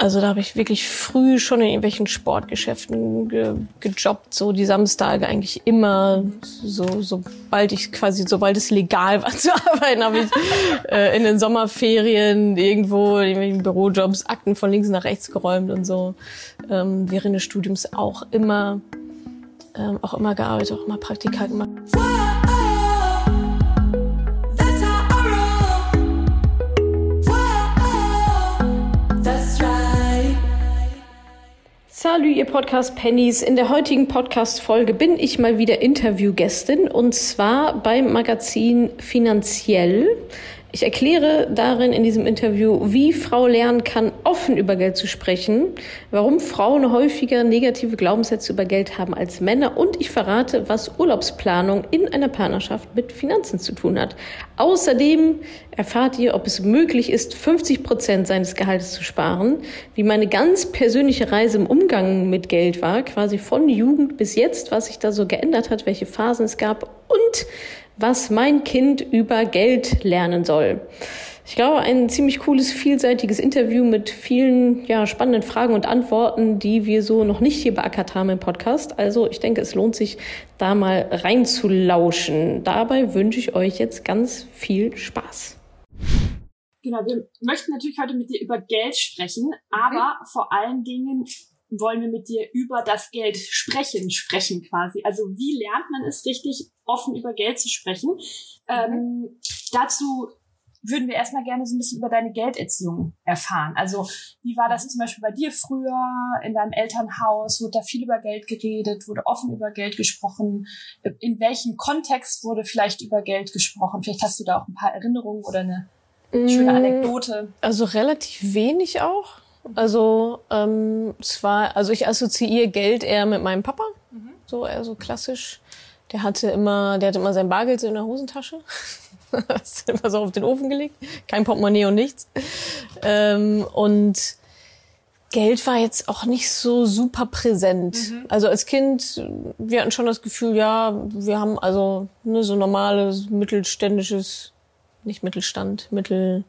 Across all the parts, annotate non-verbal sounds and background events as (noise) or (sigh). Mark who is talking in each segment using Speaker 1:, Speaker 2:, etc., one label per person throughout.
Speaker 1: Also da habe ich wirklich früh schon in irgendwelchen Sportgeschäften ge gejobbt, so die Samstage eigentlich immer, so sobald ich quasi, sobald es legal war (laughs) zu arbeiten, habe ich äh, in den Sommerferien irgendwo in irgendwelchen Bürojobs Akten von links nach rechts geräumt und so. Ähm, während des Studiums auch immer, ähm, auch immer gearbeitet, auch immer Praktika gemacht. Salut, ihr Podcast Pennies. In der heutigen Podcast-Folge bin ich mal wieder Interviewgästin und zwar beim Magazin Finanziell. Ich erkläre darin in diesem Interview, wie Frau lernen kann, offen über Geld zu sprechen, warum Frauen häufiger negative Glaubenssätze über Geld haben als Männer und ich verrate, was Urlaubsplanung in einer Partnerschaft mit Finanzen zu tun hat. Außerdem erfahrt ihr, ob es möglich ist, 50 Prozent seines Gehaltes zu sparen, wie meine ganz persönliche Reise im Umgang mit Geld war, quasi von Jugend bis jetzt, was sich da so geändert hat, welche Phasen es gab und was mein Kind über Geld lernen soll. Ich glaube, ein ziemlich cooles, vielseitiges Interview mit vielen ja, spannenden Fragen und Antworten, die wir so noch nicht hier beackert haben im Podcast. Also ich denke, es lohnt sich, da mal reinzulauschen. Dabei wünsche ich euch jetzt ganz viel Spaß.
Speaker 2: Genau, wir möchten natürlich heute mit dir über Geld sprechen, aber mhm. vor allen Dingen wollen wir mit dir über das Geld sprechen, sprechen quasi. Also wie lernt man es richtig, offen über Geld zu sprechen? Mhm. Ähm, dazu würden wir erstmal gerne so ein bisschen über deine Gelderziehung erfahren. Also wie war das zum Beispiel bei dir früher in deinem Elternhaus? Wurde da viel über Geld geredet? Wurde offen über Geld gesprochen? In welchem Kontext wurde vielleicht über Geld gesprochen? Vielleicht hast du da auch ein paar Erinnerungen oder eine schöne mm, Anekdote.
Speaker 1: Also relativ wenig auch. Also ähm, es war, also ich assoziiere Geld eher mit meinem Papa, mhm. so eher so klassisch. Der hatte immer, der hatte immer sein Bargeld in der Hosentasche. (laughs) das ist immer so auf den Ofen gelegt, kein Portemonnaie und nichts. Ähm, und Geld war jetzt auch nicht so super präsent. Mhm. Also als Kind, wir hatten schon das Gefühl, ja, wir haben also ne, so normales mittelständisches, nicht Mittelstand, Mittel,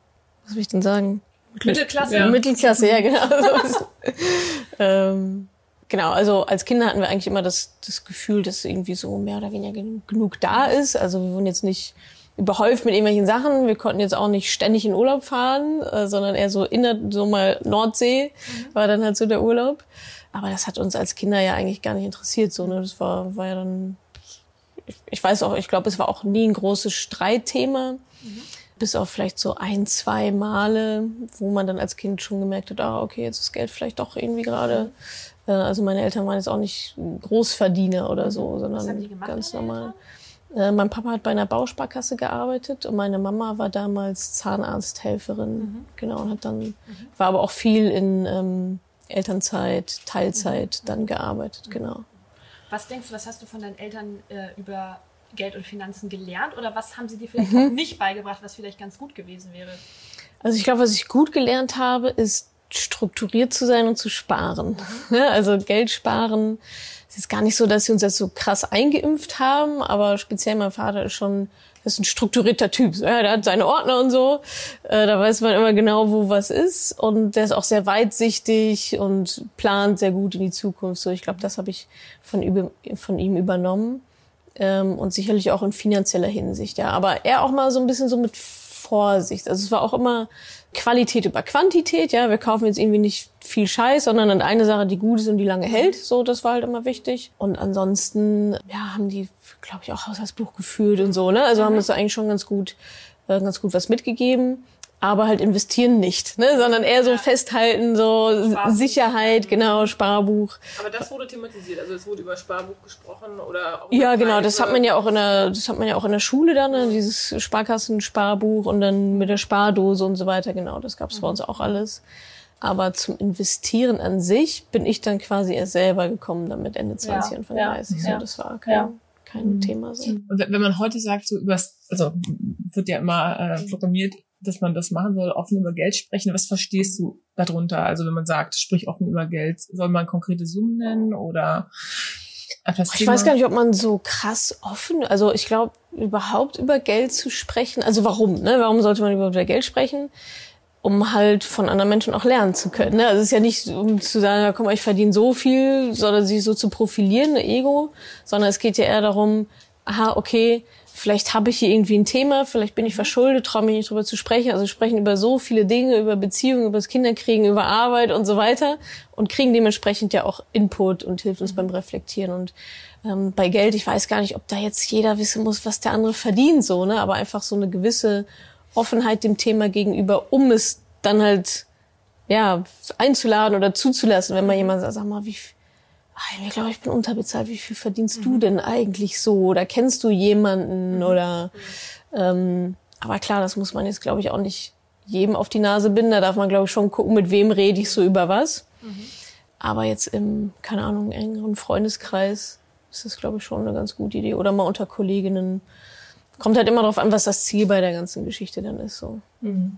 Speaker 1: was will ich denn sagen?
Speaker 2: Mittelklasse.
Speaker 1: Ja. Mittelklasse, ja, genau. (laughs) ähm, genau, also als Kinder hatten wir eigentlich immer das, das Gefühl, dass irgendwie so mehr oder weniger genug, genug da ist. Also wir wurden jetzt nicht überhäuft mit irgendwelchen Sachen. Wir konnten jetzt auch nicht ständig in Urlaub fahren, äh, sondern eher so in der, so mal Nordsee mhm. war dann halt so der Urlaub. Aber das hat uns als Kinder ja eigentlich gar nicht interessiert. So, ne? Das war, war ja dann, ich, ich weiß auch, ich glaube, es war auch nie ein großes Streitthema. Mhm bis auf vielleicht so ein, zwei Male, wo man dann als Kind schon gemerkt hat, ah, okay, jetzt ist Geld vielleicht doch irgendwie gerade. Äh, also meine Eltern waren jetzt auch nicht Großverdiener oder so, sondern ganz normal. Äh, mein Papa hat bei einer Bausparkasse gearbeitet und meine Mama war damals Zahnarzthelferin, mhm. genau, und hat dann, mhm. war aber auch viel in ähm, Elternzeit, Teilzeit mhm. dann gearbeitet,
Speaker 2: mhm.
Speaker 1: genau.
Speaker 2: Was denkst du, was hast du von deinen Eltern äh, über Geld und Finanzen gelernt oder was haben sie dir vielleicht mhm. nicht beigebracht, was vielleicht ganz gut gewesen wäre?
Speaker 1: Also ich glaube, was ich gut gelernt habe, ist strukturiert zu sein und zu sparen. Mhm. (laughs) also Geld sparen. Es ist gar nicht so, dass sie uns das so krass eingeimpft haben, aber speziell mein Vater ist schon ist ein strukturierter Typ. Ja, der hat seine Ordner und so. Äh, da weiß man immer genau, wo was ist. Und der ist auch sehr weitsichtig und plant sehr gut in die Zukunft. So, ich glaube, das habe ich von, von ihm übernommen ähm, und sicherlich auch in finanzieller Hinsicht, ja. Aber er auch mal so ein bisschen so mit Vorsicht. Also es war auch immer Qualität über Quantität, ja. Wir kaufen jetzt irgendwie nicht viel Scheiß, sondern dann eine Sache, die gut ist und die lange hält. So, das war halt immer wichtig. Und ansonsten, ja, haben die, glaube ich, auch Haushaltsbuch geführt und so, ne? Also haben uns da eigentlich schon ganz gut, äh, ganz gut was mitgegeben aber halt investieren nicht, ne? sondern eher so ja. festhalten, so Sparbuch. Sicherheit, genau, Sparbuch.
Speaker 3: Aber das wurde thematisiert, also es wurde über Sparbuch gesprochen oder auch
Speaker 1: Ja, genau, das hat man ja auch in der, das hat man ja auch in der Schule dann, ne? dieses Sparkassen-Sparbuch und dann mit der Spardose und so weiter, genau, das gab's mhm. bei uns auch alles. Aber zum Investieren an sich bin ich dann quasi erst selber gekommen, damit Ende 20, ja. Anfang ja. 30. So, das war kein, ja. kein mhm. Thema so.
Speaker 3: Und wenn man heute sagt, so übers, also wird ja immer äh, programmiert, dass man das machen soll, offen über Geld sprechen. Was verstehst du darunter? Also wenn man sagt, sprich offen über Geld, soll man konkrete Summen nennen oder
Speaker 1: Ich weiß gar nicht, ob man so krass offen, also ich glaube, überhaupt über Geld zu sprechen, also warum, ne? Warum sollte man über Geld sprechen? um halt von anderen Menschen auch lernen zu können. Ne? Also es ist ja nicht, um zu sagen, ja, komm mal, ich verdiene so viel, sondern sich so zu profilieren, ein Ego, sondern es geht ja eher darum, aha, okay, vielleicht habe ich hier irgendwie ein Thema, vielleicht bin ich verschuldet, traue mich nicht drüber zu sprechen. Also sprechen über so viele Dinge, über Beziehungen, über das Kinderkriegen, über Arbeit und so weiter und kriegen dementsprechend ja auch Input und hilft uns beim Reflektieren. Und ähm, bei Geld, ich weiß gar nicht, ob da jetzt jeder wissen muss, was der andere verdient, so, ne? Aber einfach so eine gewisse Offenheit dem Thema gegenüber, um es dann halt ja einzuladen oder zuzulassen, wenn man jemand sagt, sag mal, wie ich glaube, ich bin unterbezahlt. Wie viel verdienst mhm. du denn eigentlich so? Oder kennst du jemanden? Mhm. Oder ähm, aber klar, das muss man jetzt, glaube ich, auch nicht jedem auf die Nase binden. Da darf man, glaube ich, schon gucken, mit wem rede ich so über was. Mhm. Aber jetzt im, keine Ahnung, engeren Freundeskreis ist das, glaube ich, schon eine ganz gute Idee. Oder mal unter Kolleginnen. Kommt halt immer darauf an, was das Ziel bei der ganzen Geschichte dann ist. So. Mhm.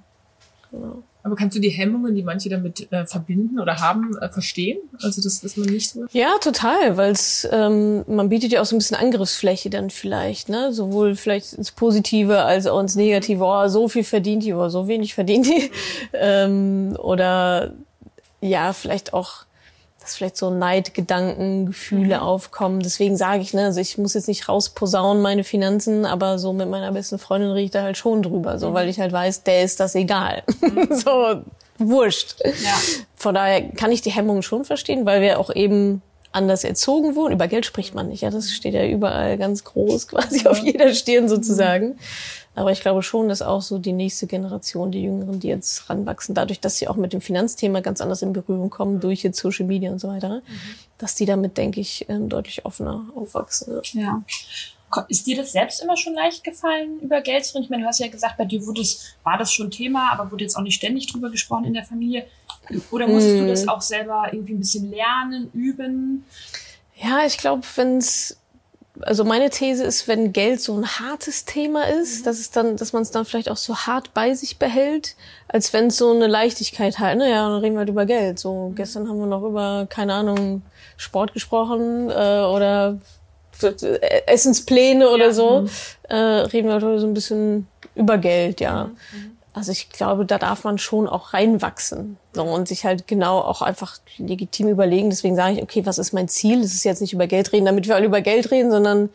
Speaker 3: Genau. Aber kannst du die Hemmungen, die manche damit äh, verbinden oder haben, äh, verstehen? Also das ist man nicht so.
Speaker 1: Ja, total, weil ähm, man bietet ja auch so ein bisschen Angriffsfläche dann vielleicht, ne? Sowohl vielleicht ins Positive als auch ins Negative. Oh, so viel verdient die oder so wenig verdient die. (laughs) ähm, oder ja, vielleicht auch dass vielleicht so Neidgedanken, Gefühle mhm. aufkommen. Deswegen sage ich, ne, also ich muss jetzt nicht rausposaunen meine Finanzen, aber so mit meiner besten Freundin rede ich da halt schon drüber, so, mhm. weil ich halt weiß, der ist das egal. Mhm. (laughs) so, wurscht. Ja. Von daher kann ich die Hemmungen schon verstehen, weil wir auch eben anders erzogen wurden. Über Geld spricht man nicht, ja, das steht ja überall ganz groß quasi auf jeder Stirn sozusagen. Mhm. Aber ich glaube schon, dass auch so die nächste Generation, die Jüngeren, die jetzt ranwachsen, dadurch, dass sie auch mit dem Finanzthema ganz anders in Berührung kommen, durch jetzt Social Media und so weiter, mhm. dass die damit, denke ich, ähm, deutlich offener aufwachsen.
Speaker 2: Ja. Ist dir das selbst immer schon leicht gefallen, über Geld zu reden? Ich meine, du hast ja gesagt, bei dir wurde es, war das schon Thema, aber wurde jetzt auch nicht ständig drüber gesprochen in der Familie. Oder musstest mm. du das auch selber irgendwie ein bisschen lernen, üben?
Speaker 1: Ja, ich glaube, wenn es also meine These ist, wenn Geld so ein hartes Thema ist, mhm. dass es dann, dass man es dann vielleicht auch so hart bei sich behält, als wenn es so eine Leichtigkeit hat. Naja, dann reden wir halt über Geld. So mhm. gestern haben wir noch über keine Ahnung Sport gesprochen äh, oder Essenspläne oder ja. so. Mhm. Äh, reden wir heute so ein bisschen über Geld, ja. Mhm. Also ich glaube, da darf man schon auch reinwachsen so, und sich halt genau auch einfach legitim überlegen. Deswegen sage ich, okay, was ist mein Ziel? Es ist jetzt nicht über Geld reden, damit wir alle über Geld reden, sondern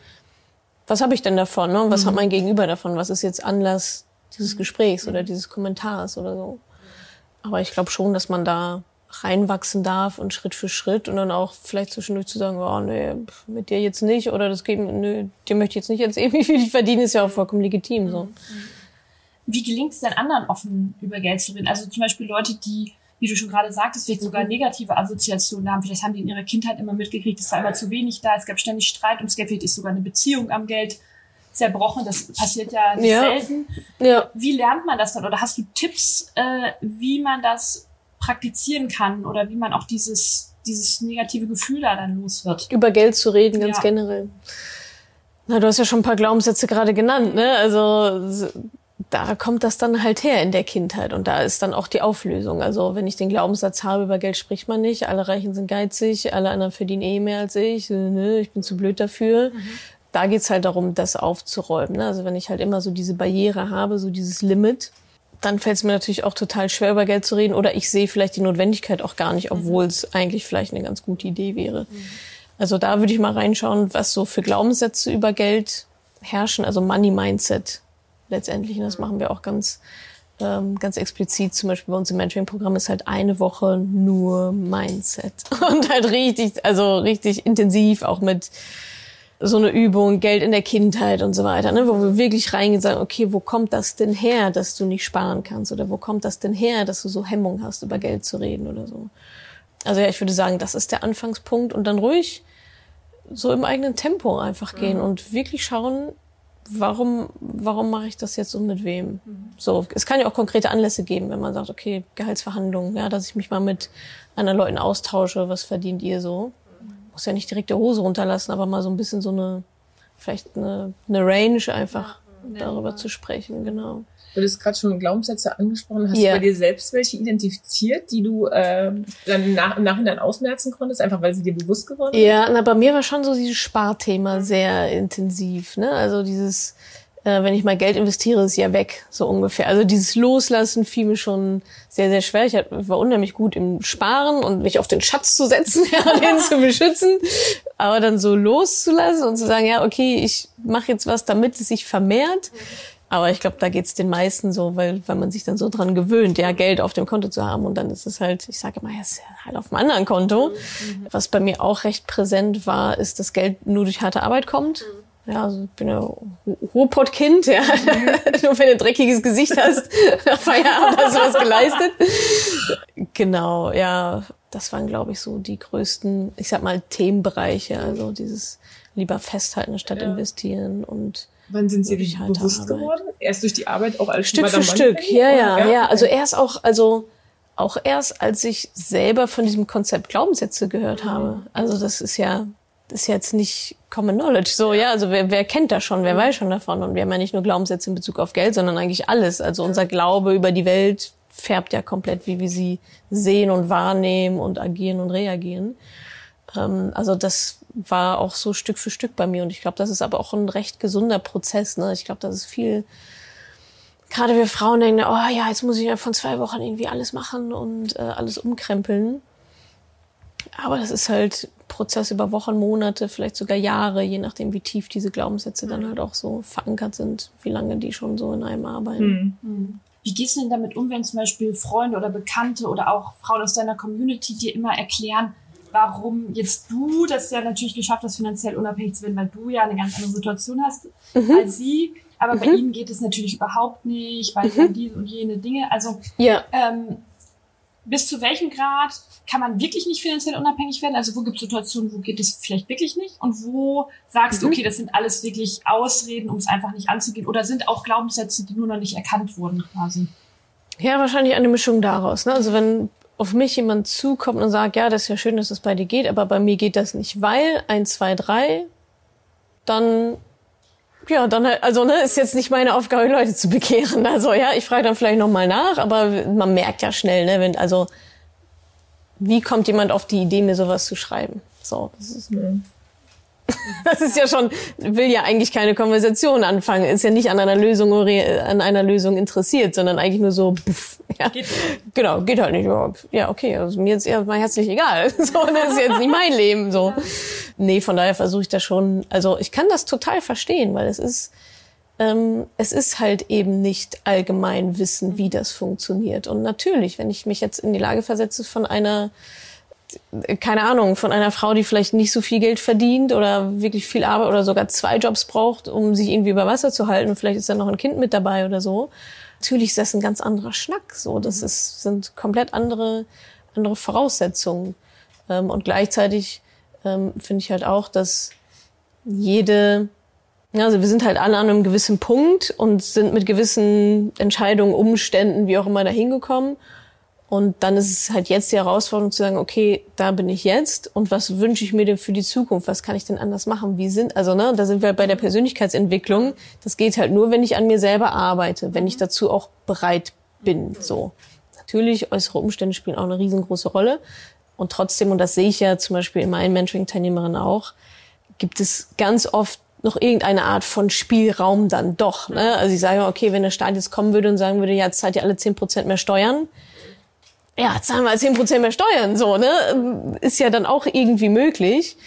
Speaker 1: was habe ich denn davon? Ne? Was mhm. hat mein Gegenüber davon? Was ist jetzt Anlass dieses Gesprächs oder dieses Kommentars oder so? Aber ich glaube schon, dass man da reinwachsen darf und Schritt für Schritt und dann auch vielleicht zwischendurch zu sagen, oh nee, mit dir jetzt nicht oder das geben, nö, dir möchte ich jetzt nicht erzählen, (laughs) wie viel ich verdiene, ist ja auch vollkommen legitim so. Mhm.
Speaker 2: Wie gelingt es denn anderen offen über Geld zu reden? Also zum Beispiel Leute, die, wie du schon gerade sagtest, vielleicht sogar mhm. negative Assoziationen haben. Vielleicht haben die in ihrer Kindheit immer mitgekriegt, es war immer zu wenig da, es gab ständig Streit ums Geld, vielleicht ist sogar eine Beziehung am Geld zerbrochen. Das passiert ja nicht ja. selten. Ja. Wie lernt man das dann? Oder hast du Tipps, äh, wie man das praktizieren kann oder wie man auch dieses, dieses negative Gefühl da dann los wird?
Speaker 1: Über Geld zu reden, ganz ja. generell. Na, du hast ja schon ein paar Glaubenssätze gerade genannt, ne? Also da kommt das dann halt her in der Kindheit und da ist dann auch die Auflösung. Also wenn ich den Glaubenssatz habe, über Geld spricht man nicht, alle Reichen sind geizig, alle anderen verdienen eh mehr als ich, ne, ich bin zu blöd dafür. Mhm. Da geht's halt darum, das aufzuräumen. Ne? Also wenn ich halt immer so diese Barriere habe, so dieses Limit, dann fällt es mir natürlich auch total schwer, über Geld zu reden. Oder ich sehe vielleicht die Notwendigkeit auch gar nicht, obwohl es mhm. eigentlich vielleicht eine ganz gute Idee wäre. Mhm. Also da würde ich mal reinschauen, was so für Glaubenssätze über Geld herrschen, also Money Mindset letztendlich. Und das machen wir auch ganz, ähm, ganz explizit. Zum Beispiel bei uns im Mentoring-Programm ist halt eine Woche nur Mindset. (laughs) Und halt richtig, also richtig intensiv auch mit so eine Übung, Geld in der Kindheit und so weiter, ne, wo wir wirklich reingehen und sagen, okay, wo kommt das denn her, dass du nicht sparen kannst? Oder wo kommt das denn her, dass du so Hemmung hast, über Geld zu reden oder so? Also ja, ich würde sagen, das ist der Anfangspunkt und dann ruhig so im eigenen Tempo einfach gehen mhm. und wirklich schauen, warum, warum mache ich das jetzt und mit wem? Mhm. So, es kann ja auch konkrete Anlässe geben, wenn man sagt, okay, Gehaltsverhandlungen, ja, dass ich mich mal mit anderen Leuten austausche, was verdient ihr so? Muss ja nicht direkt die Hose runterlassen, aber mal so ein bisschen so eine, vielleicht eine, eine Range einfach ja, darüber ja. zu sprechen, genau.
Speaker 3: Du hast gerade schon Glaubenssätze angesprochen. Hast ja. du bei dir selbst welche identifiziert, die du äh, dann nach, im Nachhinein ausmerzen konntest, einfach weil sie dir bewusst geworden
Speaker 1: sind? Ja, na, bei mir war schon so dieses Sparthema sehr intensiv. Ne? Also dieses, äh, wenn ich mal Geld investiere, ist ja weg, so ungefähr. Also dieses Loslassen fiel mir schon sehr, sehr schwer. Ich war unheimlich gut im Sparen und mich auf den Schatz zu setzen, (laughs) ja, den zu (laughs) beschützen. Aber dann so loszulassen und zu sagen, ja, okay, ich mache jetzt was, damit es sich vermehrt. Aber ich glaube, da geht's den meisten so, weil, weil man sich dann so dran gewöhnt, ja, Geld auf dem Konto zu haben. Und dann ist es halt, ich sage immer, ja, ist halt auf einem anderen Konto. Mhm. Was bei mir auch recht präsent war, ist, dass Geld nur durch harte Arbeit kommt. Mhm ja, also ich bin ja Ruhrpott-Kind, ja. Mhm. (laughs) Nur wenn du ein dreckiges Gesicht hast, (laughs) nach Feierabend hast du was geleistet. Genau, ja. Das waren, glaube ich, so die größten, ich sag mal, Themenbereiche. Also dieses lieber festhalten statt ja. investieren und
Speaker 3: Wann sind Sie sich bewusst Arbeit. geworden? Erst durch die Arbeit auch als
Speaker 1: Stück für Stück. Ja, ja, ja, ja. Also erst auch, also auch erst, als ich selber von diesem Konzept Glaubenssätze gehört mhm. habe. Also das ist ja ist jetzt nicht Common Knowledge. So, ja, also wer, wer kennt das schon, wer weiß schon davon? Und wir haben ja nicht nur Glaubenssätze in Bezug auf Geld, sondern eigentlich alles. Also unser Glaube über die Welt färbt ja komplett, wie wir sie sehen und wahrnehmen und agieren und reagieren. Ähm, also das war auch so Stück für Stück bei mir. Und ich glaube, das ist aber auch ein recht gesunder Prozess. Ne? Ich glaube, das ist viel, gerade wir Frauen denken, oh ja, jetzt muss ich ja von zwei Wochen irgendwie alles machen und äh, alles umkrempeln. Aber das ist halt Prozess über Wochen, Monate, vielleicht sogar Jahre, je nachdem, wie tief diese Glaubenssätze dann halt auch so verankert sind, wie lange die schon so in einem arbeiten.
Speaker 2: Mhm. Wie gehst du denn damit um, wenn zum Beispiel Freunde oder Bekannte oder auch Frauen aus deiner Community dir immer erklären, warum jetzt du das ja natürlich geschafft hast, finanziell unabhängig zu werden, weil du ja eine ganz andere Situation hast mhm. als sie. Aber mhm. bei ihnen geht es natürlich überhaupt nicht, weil mhm. diese und jene Dinge. Also ja. ähm, bis zu welchem Grad kann man wirklich nicht finanziell unabhängig werden? Also wo gibt es Situationen, wo geht es vielleicht wirklich nicht? Und wo sagst du, mhm. okay, das sind alles wirklich Ausreden, um es einfach nicht anzugehen? Oder sind auch Glaubenssätze, die nur noch nicht erkannt wurden quasi?
Speaker 1: Ja, wahrscheinlich eine Mischung daraus. Ne? Also wenn auf mich jemand zukommt und sagt, ja, das ist ja schön, dass es bei dir geht, aber bei mir geht das nicht, weil eins, zwei, drei, dann ja, dann halt, also ne, ist jetzt nicht meine Aufgabe, Leute zu bekehren. Also ja, ich frage dann vielleicht noch mal nach, aber man merkt ja schnell, ne, wenn also wie kommt jemand auf die Idee, mir sowas zu schreiben? So, das ist, mhm. (laughs) das ist ja schon, will ja eigentlich keine Konversation anfangen, ist ja nicht an einer Lösung an einer Lösung interessiert, sondern eigentlich nur so, pff, ja, geht genau, geht halt nicht. Ja, okay, also mir ist eher mal herzlich egal. (laughs) So, das ist jetzt nicht mein Leben. So, nee, von daher versuche ich das schon. Also ich kann das total verstehen, weil es ist ähm, es ist halt eben nicht allgemein Wissen, wie das funktioniert. Und natürlich, wenn ich mich jetzt in die Lage versetze von einer keine Ahnung, von einer Frau, die vielleicht nicht so viel Geld verdient oder wirklich viel Arbeit oder sogar zwei Jobs braucht, um sich irgendwie über Wasser zu halten. Vielleicht ist da noch ein Kind mit dabei oder so. Natürlich ist das ein ganz anderer Schnack. So, das ist, sind komplett andere, andere Voraussetzungen. Ähm, und gleichzeitig ähm, finde ich halt auch, dass jede also wir sind halt alle an einem gewissen Punkt und sind mit gewissen Entscheidungen, Umständen, wie auch immer, da hingekommen. Und dann ist es halt jetzt die Herausforderung zu sagen, okay, da bin ich jetzt und was wünsche ich mir denn für die Zukunft? Was kann ich denn anders machen? Wie sind, also ne, da sind wir bei der Persönlichkeitsentwicklung. Das geht halt nur, wenn ich an mir selber arbeite, wenn ich dazu auch bereit bin, so. Natürlich, äußere Umstände spielen auch eine riesengroße Rolle. Und trotzdem, und das sehe ich ja zum Beispiel in meinen Mentoring-Teilnehmerinnen auch, gibt es ganz oft noch irgendeine Art von Spielraum dann doch. Ne? Also ich sage, okay, wenn der Staat jetzt kommen würde und sagen würde, ja, jetzt zahlt ihr alle zehn Prozent mehr Steuern, ja, zahlen wir zehn Prozent mehr Steuern, so, ne? Ist ja dann auch irgendwie möglich,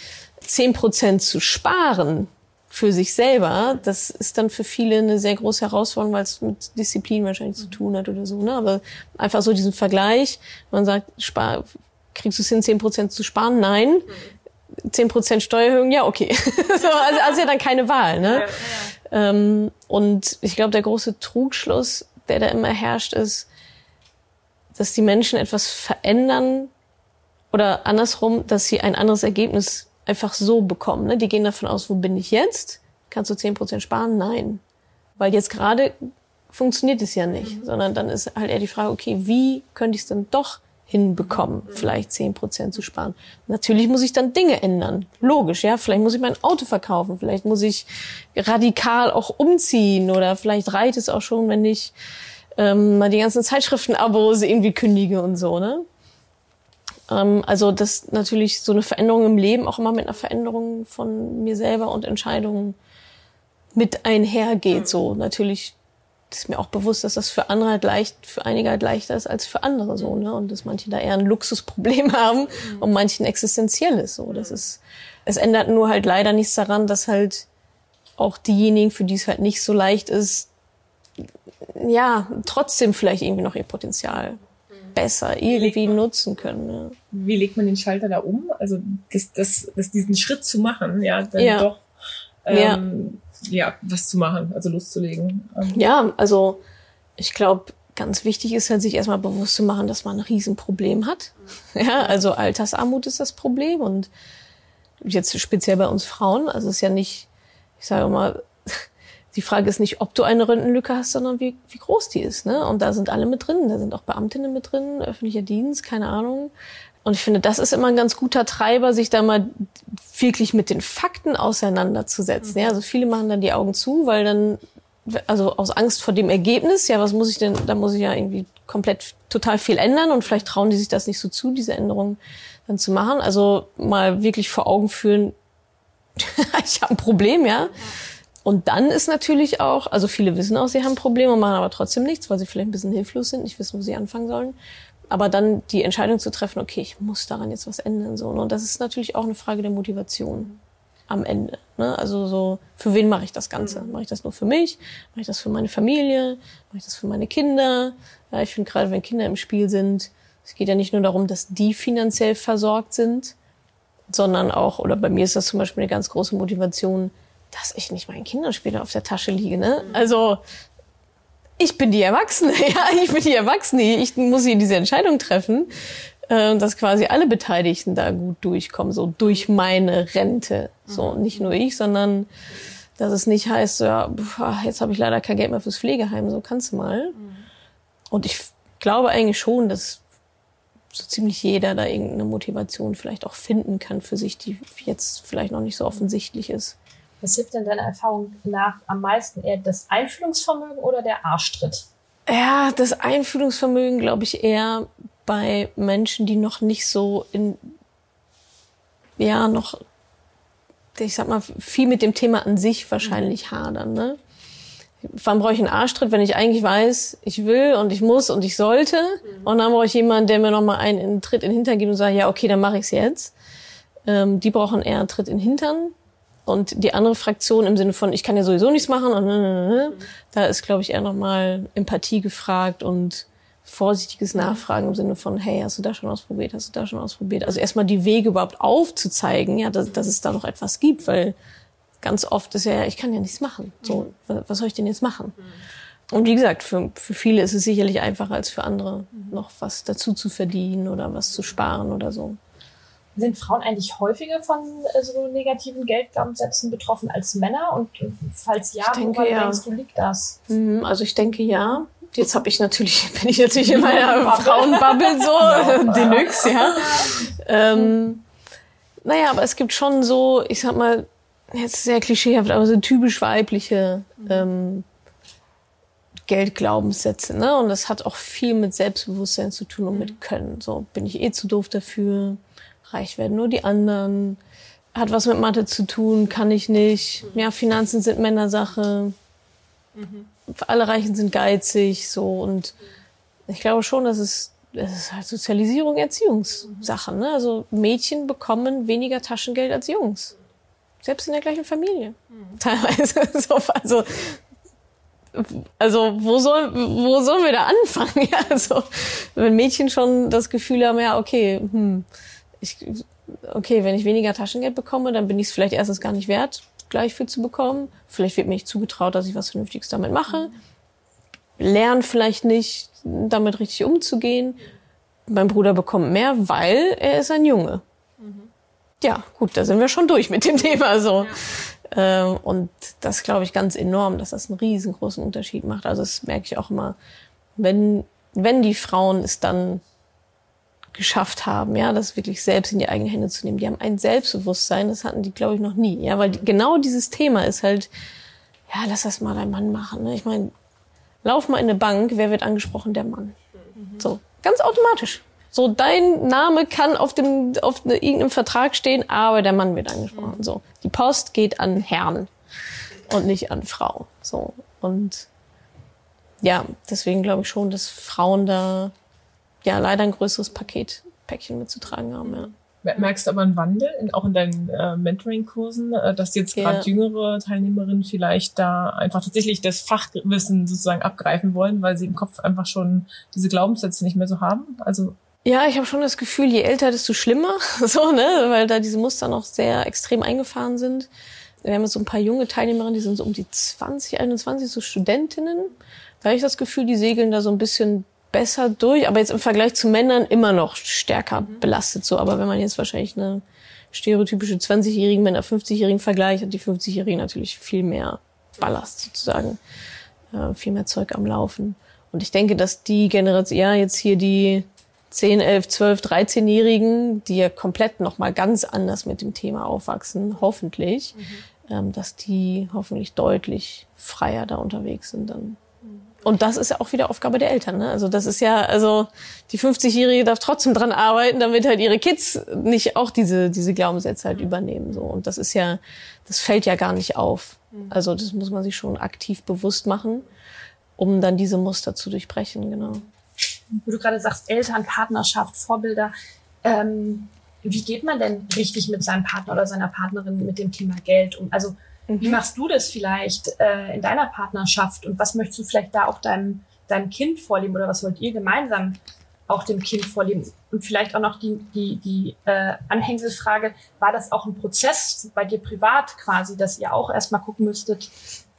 Speaker 1: zehn Prozent zu sparen für sich selber. Das ist dann für viele eine sehr große Herausforderung, weil es mit Disziplin wahrscheinlich zu tun hat oder so, ne? Aber einfach so diesen Vergleich, man sagt, spar, kriegst du es hin, zehn Prozent zu sparen? Nein. 10% Steuererhöhung, ja, okay. (laughs) so, also, also ja dann keine Wahl. Ne? Ja, ja. Ähm, und ich glaube, der große Trugschluss, der da immer herrscht, ist, dass die Menschen etwas verändern oder andersrum, dass sie ein anderes Ergebnis einfach so bekommen. Ne? Die gehen davon aus, wo bin ich jetzt? Kannst du 10% sparen? Nein. Weil jetzt gerade funktioniert es ja nicht, mhm. sondern dann ist halt eher die Frage, okay, wie könnte ich es denn doch hinbekommen, vielleicht zehn Prozent zu sparen. Natürlich muss ich dann Dinge ändern. Logisch, ja. Vielleicht muss ich mein Auto verkaufen. Vielleicht muss ich radikal auch umziehen oder vielleicht reicht es auch schon, wenn ich ähm, mal die ganzen Zeitschriften-Abos irgendwie kündige und so, ne? Ähm, also das natürlich so eine Veränderung im Leben auch immer mit einer Veränderung von mir selber und Entscheidungen mit einhergeht. So natürlich ist mir auch bewusst, dass das für andere halt leicht, für einige halt leichter ist als für andere so, ne? Und dass manche da eher ein Luxusproblem (laughs) haben und manchen existenzielles so. Das ist, es ändert nur halt leider nichts daran, dass halt auch diejenigen, für die es halt nicht so leicht ist, ja, trotzdem vielleicht irgendwie noch ihr Potenzial besser irgendwie nutzen können. Ja.
Speaker 3: Wie legt man den Schalter da um? Also das, das, das diesen Schritt zu machen, ja, dann
Speaker 1: Ja.
Speaker 3: doch ähm, ja. was zu machen, also loszulegen. Ähm,
Speaker 1: Ja, also ich glaube, ganz wichtig ist halt, sich erstmal bewusst zu machen, dass man ein Riesenproblem hat. Ja, also Altersarmut ist das Problem und jetzt speziell bei uns Frauen, also es ist ja nicht, ich sage mal, die Frage ist nicht, ob du eine Rentenlücke hast, sondern wie, wie groß die ist. Ne? Und da sind alle mit drin, da sind auch Beamtinnen mit drin, öffentlicher Dienst, keine Ahnung. Und ich finde, das ist immer ein ganz guter Treiber, sich da mal wirklich mit den Fakten auseinanderzusetzen. Ja, also viele machen dann die Augen zu, weil dann, also aus Angst vor dem Ergebnis, ja, was muss ich denn, da muss ich ja irgendwie komplett total viel ändern und vielleicht trauen die sich das nicht so zu, diese Änderungen dann zu machen. Also mal wirklich vor Augen führen, (laughs) ich habe ein Problem, ja. Und dann ist natürlich auch, also viele wissen auch, sie haben Probleme, machen aber trotzdem nichts, weil sie vielleicht ein bisschen hilflos sind, nicht wissen, wo sie anfangen sollen. Aber dann die Entscheidung zu treffen, okay, ich muss daran jetzt was ändern. So. Und das ist natürlich auch eine Frage der Motivation am Ende. Ne? Also so, für wen mache ich das Ganze? Mache ich das nur für mich? Mache ich das für meine Familie? Mache ich das für meine Kinder? Ja, ich finde gerade, wenn Kinder im Spiel sind, es geht ja nicht nur darum, dass die finanziell versorgt sind, sondern auch, oder bei mir ist das zum Beispiel eine ganz große Motivation, dass ich nicht meinen Kindern später auf der Tasche liege. Ne? Also ich bin die Erwachsene, (laughs) ja, ich bin die Erwachsene. Ich muss hier diese Entscheidung treffen, äh, dass quasi alle Beteiligten da gut durchkommen, so durch meine Rente. So nicht nur ich, sondern dass es nicht heißt, so, ja, ah, jetzt habe ich leider kein Geld mehr fürs Pflegeheim, so kannst du mal. Und ich glaube eigentlich schon, dass so ziemlich jeder da irgendeine Motivation vielleicht auch finden kann für sich, die jetzt vielleicht noch nicht so offensichtlich ist.
Speaker 4: Was hilft denn deiner Erfahrung nach am meisten? Eher das Einfühlungsvermögen oder der Arschtritt?
Speaker 1: Ja, das Einfühlungsvermögen, glaube ich, eher bei Menschen, die noch nicht so in, ja, noch, ich sag mal, viel mit dem Thema an sich wahrscheinlich hadern, ne? Wann brauche ich einen Arschtritt, wenn ich eigentlich weiß, ich will und ich muss und ich sollte? Und dann brauche ich jemanden, der mir nochmal einen, einen Tritt in den Hintern gibt und sagt, ja, okay, dann mache ich's jetzt. Ähm, die brauchen eher einen Tritt in den Hintern. Und die andere Fraktion im Sinne von, ich kann ja sowieso nichts machen, und, ne, ne, ne, da ist, glaube ich, eher nochmal Empathie gefragt und vorsichtiges Nachfragen im Sinne von, hey, hast du da schon ausprobiert, hast du da schon ausprobiert? Also erstmal die Wege überhaupt aufzuzeigen, ja, dass, dass es da noch etwas gibt, weil ganz oft ist ja, ich kann ja nichts machen. So, wa- was soll ich denn jetzt machen? Und wie gesagt, für, für viele ist es sicherlich einfacher als für andere, noch was dazu zu verdienen oder was zu sparen oder so.
Speaker 4: Sind Frauen eigentlich häufiger von äh, so negativen Geldglaubenssätzen betroffen als Männer? Und äh, falls ja,
Speaker 1: Ich denke,
Speaker 4: woran
Speaker 1: ja.
Speaker 4: denkst du, liegt das?
Speaker 1: Mhm, Also ich denke ja. Jetzt habe ich natürlich, (laughs) bin ich natürlich in (laughs) meiner Frauenbubble so, Deluxe, ja. (laughs) Ähm, naja, aber es gibt schon so, ich sag mal, jetzt sehr klischeehaft, aber so typisch weibliche ähm, Geldglaubenssätze, ne? Und das hat auch viel mit Selbstbewusstsein zu tun und mit Können. So bin ich eh zu doof dafür, reich werden nur die anderen, hat was mit Mathe zu tun, kann ich nicht. Ja, Finanzen sind Männersache alle Reichen sind geizig, so und ich glaube schon, dass es, das ist halt Sozialisierung, Erziehungssache. Ne? Also Mädchen bekommen weniger Taschengeld als Jungs. Selbst in der gleichen Familie. Teilweise. (laughs) So, also, also wo, soll, wo sollen wir da anfangen? (laughs) Ja, also, wenn Mädchen schon das Gefühl haben, ja, okay, hm, ich, okay, wenn ich weniger Taschengeld bekomme, dann bin ich es vielleicht erstens gar nicht wert, gleich viel zu bekommen. Vielleicht wird mir nicht zugetraut, dass ich was Vernünftiges damit mache. Lern vielleicht nicht, damit richtig umzugehen. Mein Bruder bekommt mehr, weil er ist ein Junge. Ja, gut, da sind wir schon durch mit dem Thema so. Ähm, und das glaube ich ganz enorm, dass das einen riesengroßen Unterschied macht. Also das merke ich auch immer, wenn, wenn die Frauen es dann geschafft haben, ja, das wirklich selbst in die eigenen Hände zu nehmen. Die haben ein Selbstbewusstsein, das hatten die, glaube ich, noch nie. Ja, weil die, genau dieses Thema ist halt, ja, lass das mal dein Mann machen. Ne? Ich meine, lauf mal in eine Bank, wer wird angesprochen? Der Mann. So, ganz automatisch. So, dein Name kann auf dem, auf ne, irgendeinem Vertrag stehen, aber der Mann wird angesprochen. So, die Post geht an Herrn. und nicht an Frau. So. Und ja, deswegen glaube ich schon, dass Frauen da ja leider ein größeres Paket, Päckchen mitzutragen haben, ja.
Speaker 3: Merkst du aber einen Wandel, in, auch in deinen äh, Mentoring-Kursen, äh, dass jetzt
Speaker 1: Ja.
Speaker 3: gerade jüngere Teilnehmerinnen vielleicht da einfach tatsächlich das Fachwissen sozusagen abgreifen wollen, weil sie im Kopf einfach schon diese Glaubenssätze nicht mehr so haben? Also
Speaker 1: Ja, ich habe schon das Gefühl, je älter, desto schlimmer, (laughs) so, ne, weil da diese Muster noch sehr extrem eingefahren sind. Wir haben jetzt so ein paar junge Teilnehmerinnen, die sind so um die 20, 21, so Studentinnen. Da habe ich das Gefühl, die segeln da so ein bisschen besser durch, aber jetzt im Vergleich zu Männern immer noch stärker belastet so. Aber wenn man jetzt wahrscheinlich eine stereotypische 20-Jährigen mit einer 50-Jährigen vergleicht, hat die 50-Jährige natürlich viel mehr Ballast sozusagen, äh, viel mehr Zeug am Laufen. Und ich denke, dass die Generation, ja, jetzt hier die 10, 11, 12, 13-Jährigen, die ja komplett nochmal ganz anders mit dem Thema aufwachsen, hoffentlich, ähm, dass die hoffentlich deutlich freier da unterwegs sind dann. Und das ist ja auch wieder Aufgabe der Eltern. Ne? Also das ist ja, also die 50-Jährige darf trotzdem dran arbeiten, damit halt ihre Kids nicht auch diese, diese Glaubenssätze halt übernehmen. So. Und das ist ja, das fällt ja gar nicht auf. Also das muss man sich schon aktiv bewusst machen, um dann diese Muster zu durchbrechen, genau.
Speaker 4: wo du gerade sagst, Eltern, Partnerschaft, Vorbilder. Ähm, wie geht man denn richtig mit seinem Partner oder seiner Partnerin mit dem Thema Geld um? Also wie machst du das vielleicht äh, in deiner Partnerschaft und was möchtest du vielleicht da auch deinem, deinem Kind vorleben oder was wollt ihr gemeinsam auch dem Kind vorleben? Und vielleicht auch noch die, die, die äh, Anhängselfrage, war das auch ein Prozess bei dir privat quasi, dass ihr auch erstmal gucken müsstet,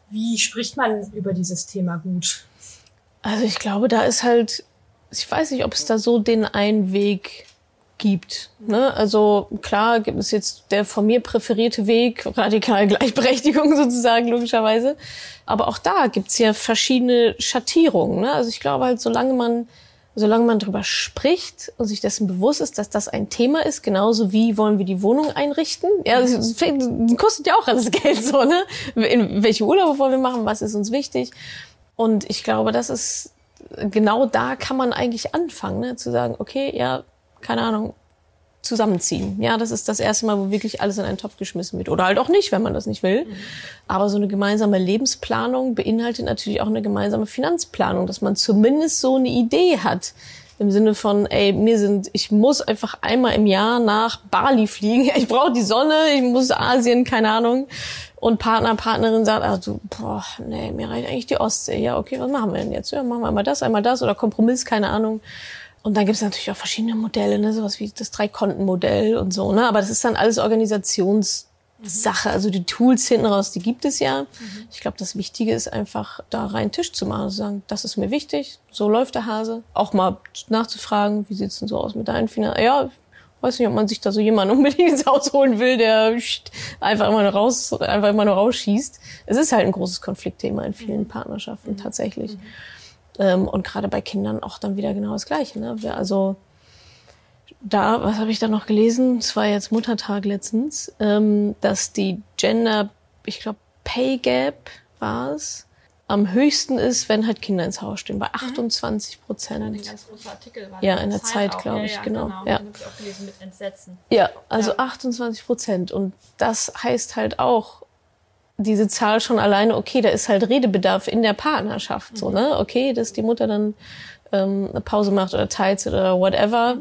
Speaker 4: wie spricht man über dieses Thema gut?
Speaker 1: Also ich glaube, da ist halt, ich weiß nicht, ob es da so den einen Weg gibt. Ne? Also klar gibt es jetzt der von mir präferierte Weg, radikale Gleichberechtigung (laughs) sozusagen, logischerweise. Aber auch da gibt's ja verschiedene Schattierungen. Ne? Also ich glaube halt, solange man solange man drüber spricht und sich dessen bewusst ist, dass das ein Thema ist, genauso wie wollen wir die Wohnung einrichten. Ja, das kostet ja auch alles (laughs) Geld so, ne? In welche Urlaube wollen wir machen, was ist uns wichtig? Und ich glaube, das ist genau da kann man eigentlich anfangen, ne? zu sagen, okay, ja, keine Ahnung, zusammenziehen. Ja, das ist das erste Mal, wo wirklich alles in einen Topf geschmissen wird. Oder halt auch nicht, wenn man das nicht will. Aber so eine gemeinsame Lebensplanung beinhaltet natürlich auch eine gemeinsame Finanzplanung, dass man zumindest so eine Idee hat. Im Sinne von, ey, mir sind, ich muss einfach einmal im Jahr nach Bali fliegen. (laughs) Ich brauche die Sonne, ich muss Asien, keine Ahnung. Und Partner, Partnerin sagt, du, boah, nee, mir reicht eigentlich die Ostsee. Ja, okay, was machen wir denn jetzt? Ja, machen wir einmal das, einmal das oder Kompromiss, keine Ahnung. Und dann gibt es natürlich auch verschiedene Modelle, ne, sowas wie das Drei-Konten-Modell und so, ne? Aber das ist dann alles Organisationssache. Also die Tools hinten raus, die gibt es ja. Ich glaube, das Wichtige ist einfach, da rein Tisch zu machen und zu sagen, das ist mir wichtig, so läuft der Hase. Auch mal nachzufragen, wie sieht's denn so aus mit deinen Finanzen? Ja, weiß nicht, ob man sich da so jemanden unbedingt ins Haus holen will, der einfach immer nur raus, einfach immer nur rausschießt. Es ist halt ein großes Konfliktthema in vielen Partnerschaften tatsächlich. Ähm, und gerade bei Kindern auch dann wieder genau das Gleiche. Ne? Wir- Also da, was habe ich da noch gelesen? Es war jetzt Muttertag letztens, ähm, dass die Gender, ich glaube Pay Gap war es, am höchsten ist, wenn halt Kinder ins Haus stehen, bei 28 Prozent.
Speaker 4: großer Artikel war
Speaker 1: Ja, in der Zeit, glaube ich, genau. Ja.
Speaker 4: Den habe ich auch gelesen mit Entsetzen.
Speaker 1: Ja, also
Speaker 4: Ja.
Speaker 1: 28 Prozent. Und das heißt halt auch, diese Zahl schon alleine, okay, da ist halt Redebedarf in der Partnerschaft, so, ne? Okay, dass die Mutter dann ähm, eine Pause macht oder Teilzeit oder whatever.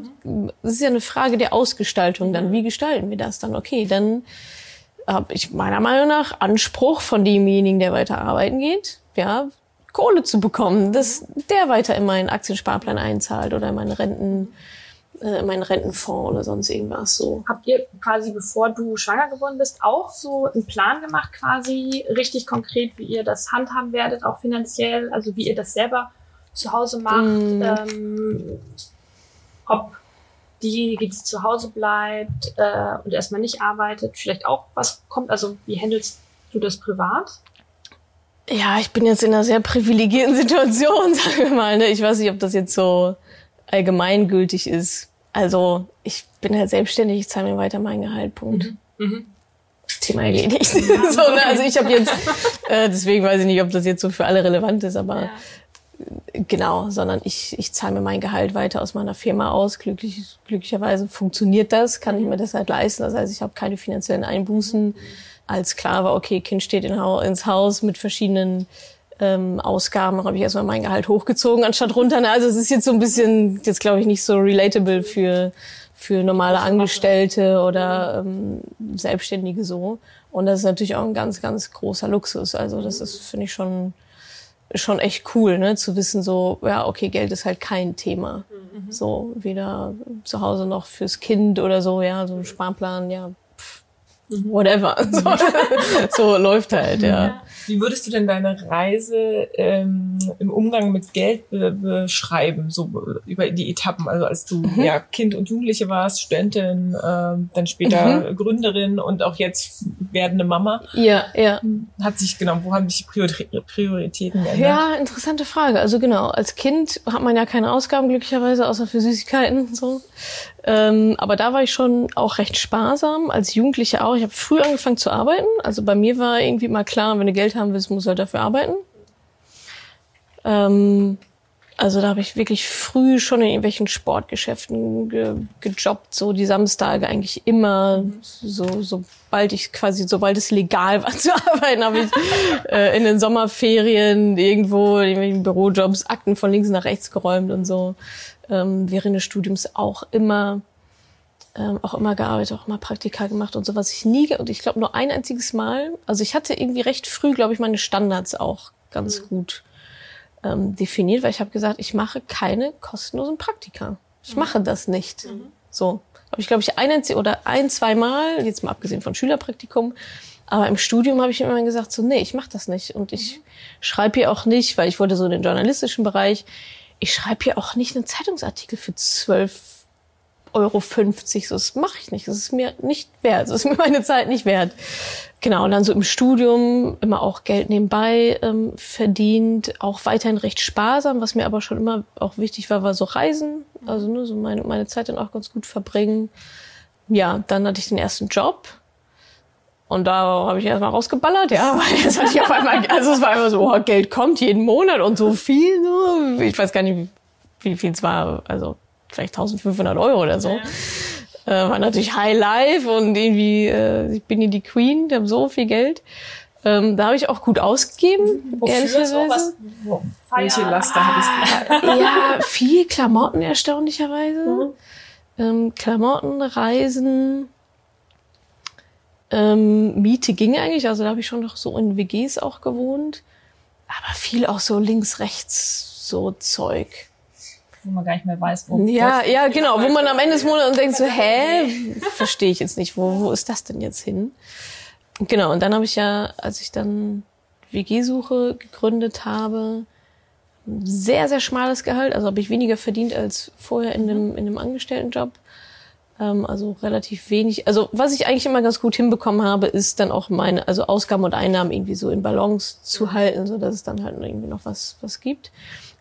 Speaker 1: Das ist ja eine Frage der Ausgestaltung dann. Wie gestalten wir das dann? Okay, dann habe ich meiner Meinung nach Anspruch von demjenigen, der weiter arbeiten geht, ja, Kohle zu bekommen, dass der weiter in meinen Aktiensparplan einzahlt oder in meine Renten, äh, in meinen Rentenfonds oder sonst irgendwas so.
Speaker 4: Habt ihr quasi, bevor du schwanger geworden bist, auch so einen Plan gemacht, quasi richtig konkret, wie ihr das handhaben werdet, auch finanziell, also wie ihr das selber zu Hause macht,
Speaker 1: Mm.
Speaker 4: ähm, ob diejenige, die zu Hause bleibt äh, und erstmal nicht arbeitet, vielleicht auch was kommt, also wie handelst du das privat?
Speaker 1: Ja, ich bin jetzt in einer sehr privilegierten (laughs) Situation, sagen wir mal. Ne? Ich weiß nicht, ob das jetzt so allgemeingültig ist. Also ich bin halt selbstständig, ich zahle mir weiter mein Gehalt. Punkt.
Speaker 4: Mhm.
Speaker 1: Thema erledigt. (laughs) so, ne? Also ich habe jetzt, äh, deswegen weiß ich nicht, ob das jetzt so für alle relevant ist, aber genau, sondern ich, ich zahle mir mein Gehalt weiter aus meiner Firma aus. Glücklich, glücklicherweise funktioniert das, kann ich mir das halt leisten. Das heißt, ich habe keine finanziellen Einbußen. als klar war, okay, Kind steht in, ins Haus mit verschiedenen ähm, Ausgaben, habe ich erstmal mein Gehalt hochgezogen, anstatt runter. Also es ist jetzt so ein bisschen, jetzt glaube ich, nicht so relatable für, für normale Angestellte oder ähm, Selbstständige so. Und das ist natürlich auch ein ganz, ganz großer Luxus. Also das ist, finde ich, schon, schon echt cool, ne, zu wissen, so, ja, okay, Geld ist halt kein Thema. Mhm. So, weder zu Hause noch fürs Kind oder so, ja, so ein Sparplan, ja. Whatever. (laughs) So, (laughs) so läuft halt, ja.
Speaker 3: Wie würdest du denn deine Reise ähm, im Umgang mit Geld be beschreiben, so über die Etappen? Also als du mhm. ja Kind und Jugendliche warst, Studentin, ähm, dann später mhm. Gründerin und auch jetzt werdende Mama.
Speaker 1: Ja, ja.
Speaker 3: Hat sich genau, wo haben sich die Prioritäten
Speaker 1: geändert? Ja, interessante Frage. Also genau, als Kind hat man ja keine Ausgaben glücklicherweise, außer für Süßigkeiten so. Ähm, aber da war ich schon auch recht sparsam, als Jugendliche auch. Ich habe früh angefangen zu arbeiten. Also bei mir war irgendwie mal klar, wenn du Geld haben willst, musst du halt dafür arbeiten. Ähm, also da habe ich wirklich früh schon in irgendwelchen Sportgeschäften ge gejobbt, so die Samstage eigentlich immer, so sobald ich quasi, sobald es legal war (laughs) zu arbeiten, habe ich äh, in den Sommerferien irgendwo in irgendwelchen Bürojobs Akten von links nach rechts geräumt und so ähm, während des Studiums auch immer ähm, auch immer gearbeitet, auch immer Praktika gemacht und so, was ich nie, und ich glaube nur ein einziges Mal, also ich hatte irgendwie recht früh, glaube ich, meine Standards auch ganz mhm. gut ähm, definiert, weil ich habe gesagt, ich mache keine kostenlosen Praktika. Ich mhm. mache das nicht. Mhm. So. Habe ich, glaube ich, ein oder ein, zwei Mal, jetzt mal abgesehen von Schülerpraktikum, aber im Studium habe ich immer gesagt, so, nee, ich mache das nicht. Und ich mhm. schreibe hier auch nicht, weil ich wollte so in den journalistischen Bereich, ich schreibe hier auch nicht einen Zeitungsartikel für 12,50 Euro. So, das mache ich nicht. Das ist mir nicht wert. Das ist mir meine Zeit nicht wert. Genau, und dann so im Studium immer auch Geld nebenbei ähm, verdient, auch weiterhin recht sparsam, was mir aber schon immer auch wichtig war, war so Reisen, also ne, so meine, meine Zeit dann auch ganz gut verbringen. Ja, dann hatte ich den ersten Job, und da habe ich erstmal rausgeballert, ja, (laughs) weil jetzt hatte ich auf einmal, also es war immer so, oh, Geld kommt jeden Monat und so viel, so. ich weiß gar nicht, wie viel es war, also vielleicht 1500 Euro oder so. Ja. Äh, war natürlich High Life und irgendwie, äh, ich bin hier die Queen, ich habe so viel Geld. Ähm, da habe ich auch gut ausgegeben, Wofür ehrlicherweise. So? Was,
Speaker 3: wo? Welche Laster hattest
Speaker 1: du? ja, viel Klamotten erstaunlicherweise. Mhm. Ähm, Klamotten, Reisen, ähm, Miete ging eigentlich, also da habe ich schon noch so in WGs auch gewohnt. Aber viel auch so links, rechts so Zeug.
Speaker 3: Wo man gar nicht mehr weiß,
Speaker 1: wo. Ja, ja, genau, wo man am Ende des Monats denkt so, hä, verstehe ich jetzt nicht, wo, wo ist das denn jetzt hin? Genau, und dann habe ich ja, als ich dann WG-Suche gegründet habe, sehr, sehr schmales Gehalt, also habe ich weniger verdient als vorher in dem, in dem Angestelltenjob. Ähm, also relativ wenig. Also was ich eigentlich immer ganz gut hinbekommen habe, ist dann auch meine, also Ausgaben und Einnahmen irgendwie so in Balance zu halten, so dass es dann halt irgendwie noch was, was gibt.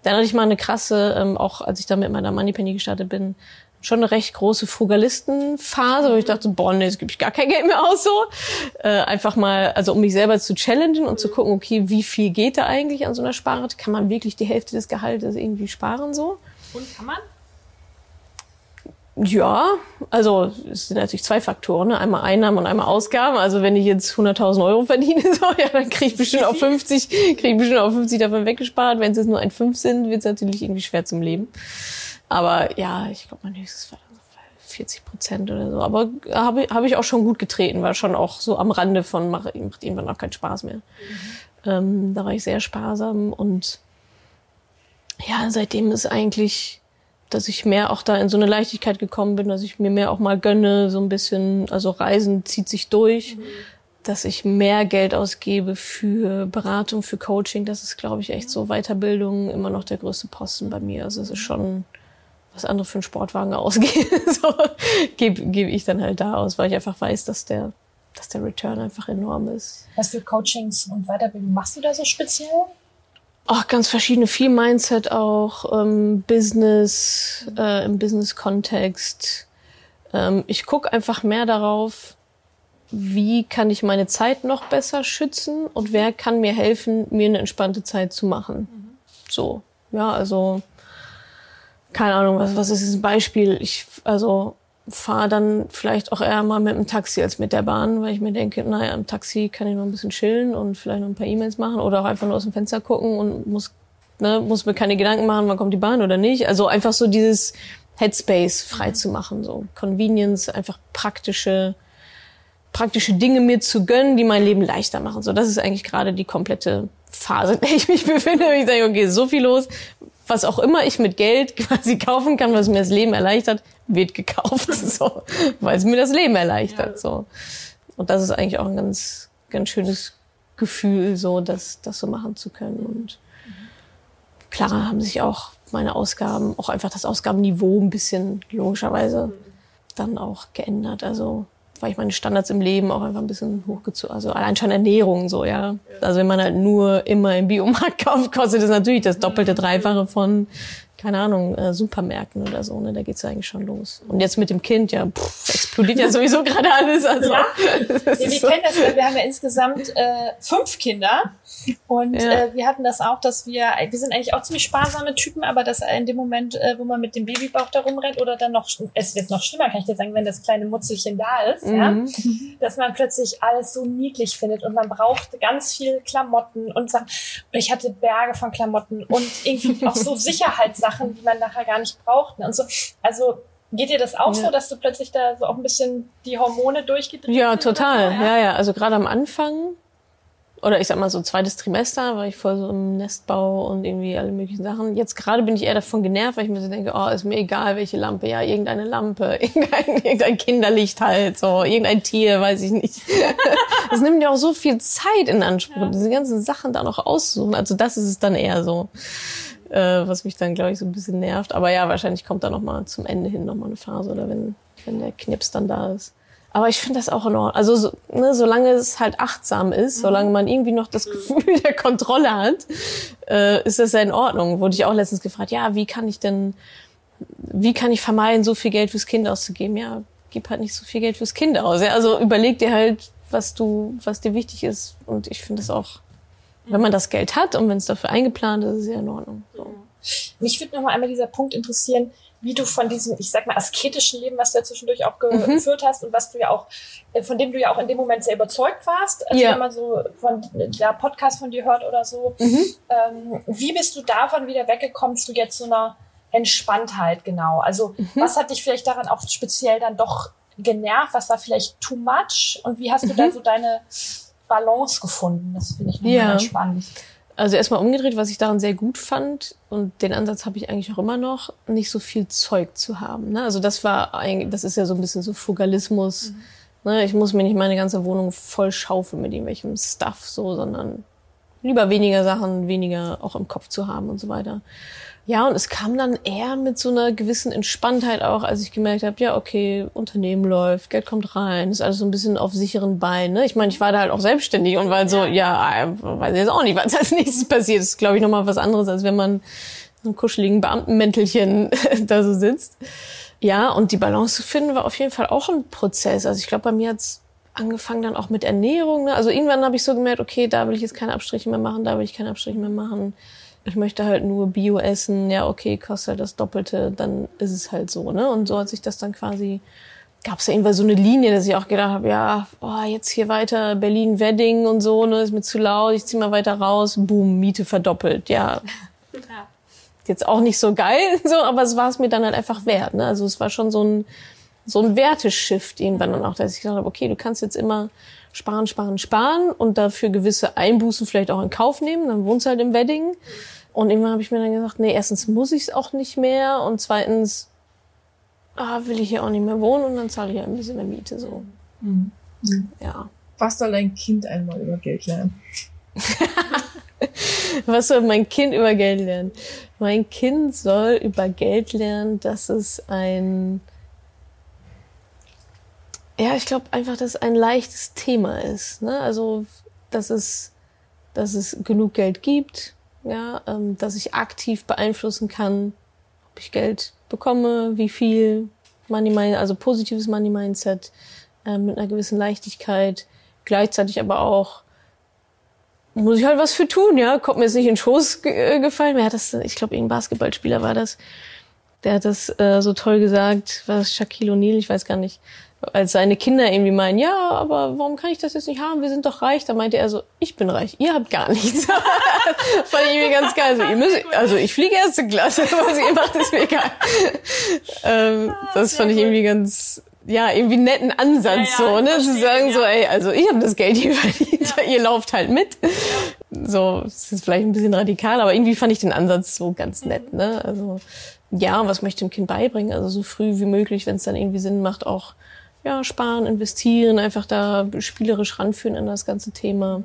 Speaker 1: Dann hatte ich mal eine krasse, ähm, auch als ich da mit meiner Moneypenny gestartet bin, schon eine recht große Frugalistenphase, wo ich dachte, boah, nee, jetzt gebe ich gar kein Geld mehr aus so. Äh, einfach mal, also um mich selber zu challengen und zu gucken, okay, wie viel geht da eigentlich an so einer Sparrate? Kann man wirklich die Hälfte des Gehaltes irgendwie sparen so?
Speaker 2: Und kann man?
Speaker 1: Ja, also es sind natürlich zwei Faktoren, ne? einmal Einnahmen und einmal Ausgaben. Also wenn ich jetzt 100.000 Euro verdiene, (laughs) so, ja, dann kriege ich bestimmt auf 50, kriege ich bestimmt auf 50 davon weggespart. Wenn es jetzt nur ein 5 sind, wird es natürlich irgendwie schwer zum Leben. Aber ja, ich glaube, mein höchstes war 40 Prozent oder so. Aber habe hab ich auch schon gut getreten, war schon auch so am Rande von macht macht irgendwann auch keinen Spaß mehr. Mhm. Ähm, da war ich sehr sparsam und ja, seitdem ist eigentlich dass ich mehr auch da in so eine Leichtigkeit gekommen bin, dass ich mir mehr auch mal gönne, so ein bisschen, also Reisen zieht sich durch, mhm. dass ich mehr Geld ausgebe für Beratung, für Coaching. Das ist, glaube ich, echt so Weiterbildung immer noch der größte Posten bei mir. Also es ist schon was andere für einen Sportwagen (laughs) ausgehen, so gebe geb ich dann halt da aus, weil ich einfach weiß, dass der, dass der Return einfach enorm ist.
Speaker 4: Was für Coachings und Weiterbildung machst du da so speziell?
Speaker 1: Ach, ganz verschiedene, viel Mindset auch, ähm, Business, äh, im Business-Kontext. Ähm, ich gucke einfach mehr darauf, wie kann ich meine Zeit noch besser schützen und wer kann mir helfen, mir eine entspannte Zeit zu machen. Mhm. So, ja, also keine Ahnung, was, was ist ein Beispiel? Ich, also fahre dann vielleicht auch eher mal mit dem Taxi als mit der Bahn, weil ich mir denke, naja, im Taxi kann ich noch ein bisschen chillen und vielleicht noch ein paar E-Mails machen oder auch einfach nur aus dem Fenster gucken und muss, ne, muss mir keine Gedanken machen, wann kommt die Bahn oder nicht. Also einfach so dieses Headspace frei zu machen, so Convenience, einfach praktische, praktische Dinge mir zu gönnen, die mein Leben leichter machen. So, das ist eigentlich gerade die komplette Phase, in der ich mich befinde. Ich sage, okay, so viel los, was auch immer ich mit Geld (laughs) quasi kaufen kann, was mir das Leben erleichtert, wird gekauft, (laughs) so, weil es mir das Leben erleichtert, so. Und das ist eigentlich auch ein ganz, ganz schönes Gefühl, so, das, das so machen zu können. Und klar haben sich auch meine Ausgaben, auch einfach das Ausgabenniveau ein bisschen logischerweise dann auch geändert. Also weil ich meine Standards im Leben auch einfach ein bisschen hochgezogen, also allein schon Ernährung so, ja. Also wenn man halt nur immer im Biomarkt (laughs) kauft, kostet es natürlich das doppelte, dreifache von keine Ahnung, äh, Supermärkten oder so, ne? Da geht's ja eigentlich schon los. Und jetzt mit dem Kind, ja, pff, explodiert ja (laughs) sowieso gerade alles. Also,
Speaker 4: ja. (laughs) ja wir so. kennen das, wir haben ja insgesamt äh, fünf Kinder. Und ja. äh, wir hatten das auch, dass wir, wir sind eigentlich auch ziemlich sparsame Typen, aber dass in dem Moment, äh, wo man mit dem Babybauch da rumrennt oder dann noch, es wird noch schlimmer, kann ich dir sagen, wenn das kleine Mutzelchen da ist, mhm. ja, dass man plötzlich alles so niedlich findet und man braucht ganz viel Klamotten und Sachen. Ich hatte Berge von Klamotten und irgendwie auch so (laughs) Sicherheitssachen, die man nachher gar nicht braucht. Ne? Und so, also Geht dir das auch ja. so, dass du plötzlich da so auch ein bisschen die Hormone durchgedreht
Speaker 1: Ja, total. Ja, ja. Also gerade am Anfang oder ich sag mal so zweites Trimester, war ich voll so im Nestbau und irgendwie alle möglichen Sachen. Jetzt gerade bin ich eher davon genervt, weil ich mir so denke, oh, ist mir egal, welche Lampe, ja, irgendeine Lampe, (laughs) irgendein, irgendein Kinderlicht halt, so, irgendein Tier, weiß ich nicht. (laughs) das nimmt ja auch so viel Zeit in Anspruch, ja. diese ganzen Sachen da noch aussuchen. Also das ist es dann eher so, äh, was mich dann, glaube ich, so ein bisschen nervt. Aber ja, wahrscheinlich kommt da noch mal zum Ende hin noch mal eine Phase oder wenn, wenn der Knips dann da ist. Aber ich finde das auch in Ordnung. Also so, ne, solange es halt achtsam ist, mhm. solange man irgendwie noch das Gefühl der Kontrolle hat, äh, ist das ja in Ordnung. Wurde ich auch letztens gefragt, ja, wie kann ich denn, wie kann ich vermeiden, so viel Geld fürs Kind auszugeben? Ja, gib halt nicht so viel Geld fürs Kind aus. Ja? Also überleg dir halt, was du, was dir wichtig ist. Und ich finde es auch, wenn man das Geld hat und wenn es dafür eingeplant ist, ist es ja in Ordnung. So.
Speaker 4: Mich würde noch mal einmal dieser Punkt interessieren, wie du von diesem, ich sag mal, asketischen Leben, was du ja zwischendurch auch mhm. geführt mhm. hast und was du ja auch, äh, von dem du ja auch in dem Moment sehr überzeugt warst, also ja. wenn man so von der Podcast von dir hört oder so. Mhm. Ähm, wie bist du davon wieder weggekommen zu jetzt so einer Entspanntheit genau? Also mhm. was hat dich vielleicht daran auch speziell dann doch genervt? Was war vielleicht too much? Und wie hast du da mhm. so deine Balance gefunden? Das finde ich nochmal ja. ganz spannend.
Speaker 1: Also erstmal umgedreht, was ich daran sehr gut fand, und den Ansatz habe ich eigentlich auch immer noch, nicht so viel Zeug zu haben. Ne? Also das war eigentlich, das ist ja so ein bisschen so Fugalismus. Mhm. Ne? Ich muss mir nicht meine ganze Wohnung voll schaufeln mit irgendwelchem Stuff, so, sondern lieber weniger Sachen, weniger auch im Kopf zu haben und so weiter. Ja, und es kam dann eher mit so einer gewissen Entspanntheit auch, als ich gemerkt habe, ja, okay, Unternehmen läuft, Geld kommt rein, ist alles so ein bisschen auf sicheren Beinen. Ne? Ich meine, ich war da halt auch selbstständig und war so, ja, weiß jetzt auch nicht, was als nächstes passiert. Das ist, glaube ich, nochmal was anderes, als wenn man so einem kuscheligen Beamtenmäntelchen (laughs) da so sitzt. Ja, und die Balance zu finden war auf jeden Fall auch ein Prozess. Also ich glaube, bei mir hat's angefangen dann auch mit Ernährung. Ne? Also irgendwann habe ich so gemerkt, okay, da will ich jetzt keine Abstriche mehr machen, da will ich keine Abstriche mehr machen ich möchte halt nur Bio essen, ja, okay, kostet halt das Doppelte, dann ist es halt so, ne? Und so hat sich das dann quasi, gab es ja irgendwann so eine Linie, dass ich auch gedacht habe, ja, boah, jetzt hier weiter Berlin-Wedding und so, ne, ist mir zu laut, ich zieh mal weiter raus, boom, Miete verdoppelt, ja. (laughs) ja. Jetzt auch nicht so geil, (laughs) so, aber es war es mir dann halt einfach wert, ne? Also es war schon so ein, so ein Werteshift irgendwann dann auch, dass ich gedacht habe, okay, du kannst jetzt immer sparen, sparen, sparen und dafür gewisse Einbußen vielleicht auch in Kauf nehmen. Dann wohnst du halt im Wedding. Und irgendwann habe ich mir dann gesagt, nee, erstens muss ich es auch nicht mehr und zweitens ah, will ich hier auch nicht mehr wohnen und dann zahle ich ja ein bisschen mehr Miete so. Mhm. Ja.
Speaker 3: Was soll dein Kind einmal über Geld lernen? (laughs)
Speaker 1: Was soll mein Kind über Geld lernen? Mein Kind soll über Geld lernen, dass es ein ja, ich glaube einfach, dass es ein leichtes Thema ist. Ne? Also, dass es, dass es genug Geld gibt, ja, ähm, dass ich aktiv beeinflussen kann, ob ich Geld bekomme, wie viel Money Mindset, also positives Money Mindset äh, mit einer gewissen Leichtigkeit, gleichzeitig aber auch muss ich halt was für tun, ja, kommt mir jetzt nicht in den Schoß ge äh, gefallen. Wer hat das? Ich glaube, irgendein Basketballspieler war das Der hat das äh, so toll gesagt, was Shaquille O'Neal, ich weiß gar nicht, als seine Kinder irgendwie meinen, ja, aber warum kann ich das jetzt nicht haben? Wir sind doch reich. Da meinte er so, ich bin reich, ihr habt gar nichts. (laughs) Fand ich irgendwie ganz geil. So, ihr müsst, also ich fliege erste Klasse, (laughs) was ihr macht, ist mir egal. ähm, ah, das fand ich irgendwie ganz, ja, irgendwie netten Ansatz, ja, ja, so, ne, zu sagen ja. so, ey, also ich habe das Geld hier (laughs) verdient, ihr lauft halt mit. So, das ist vielleicht ein bisschen radikal, aber irgendwie fand ich den Ansatz so ganz nett, ne, also, ja, was möchte ich dem Kind beibringen? Also so früh wie möglich, wenn es dann irgendwie Sinn macht, auch ja, sparen, investieren, einfach da spielerisch ranführen an das ganze Thema.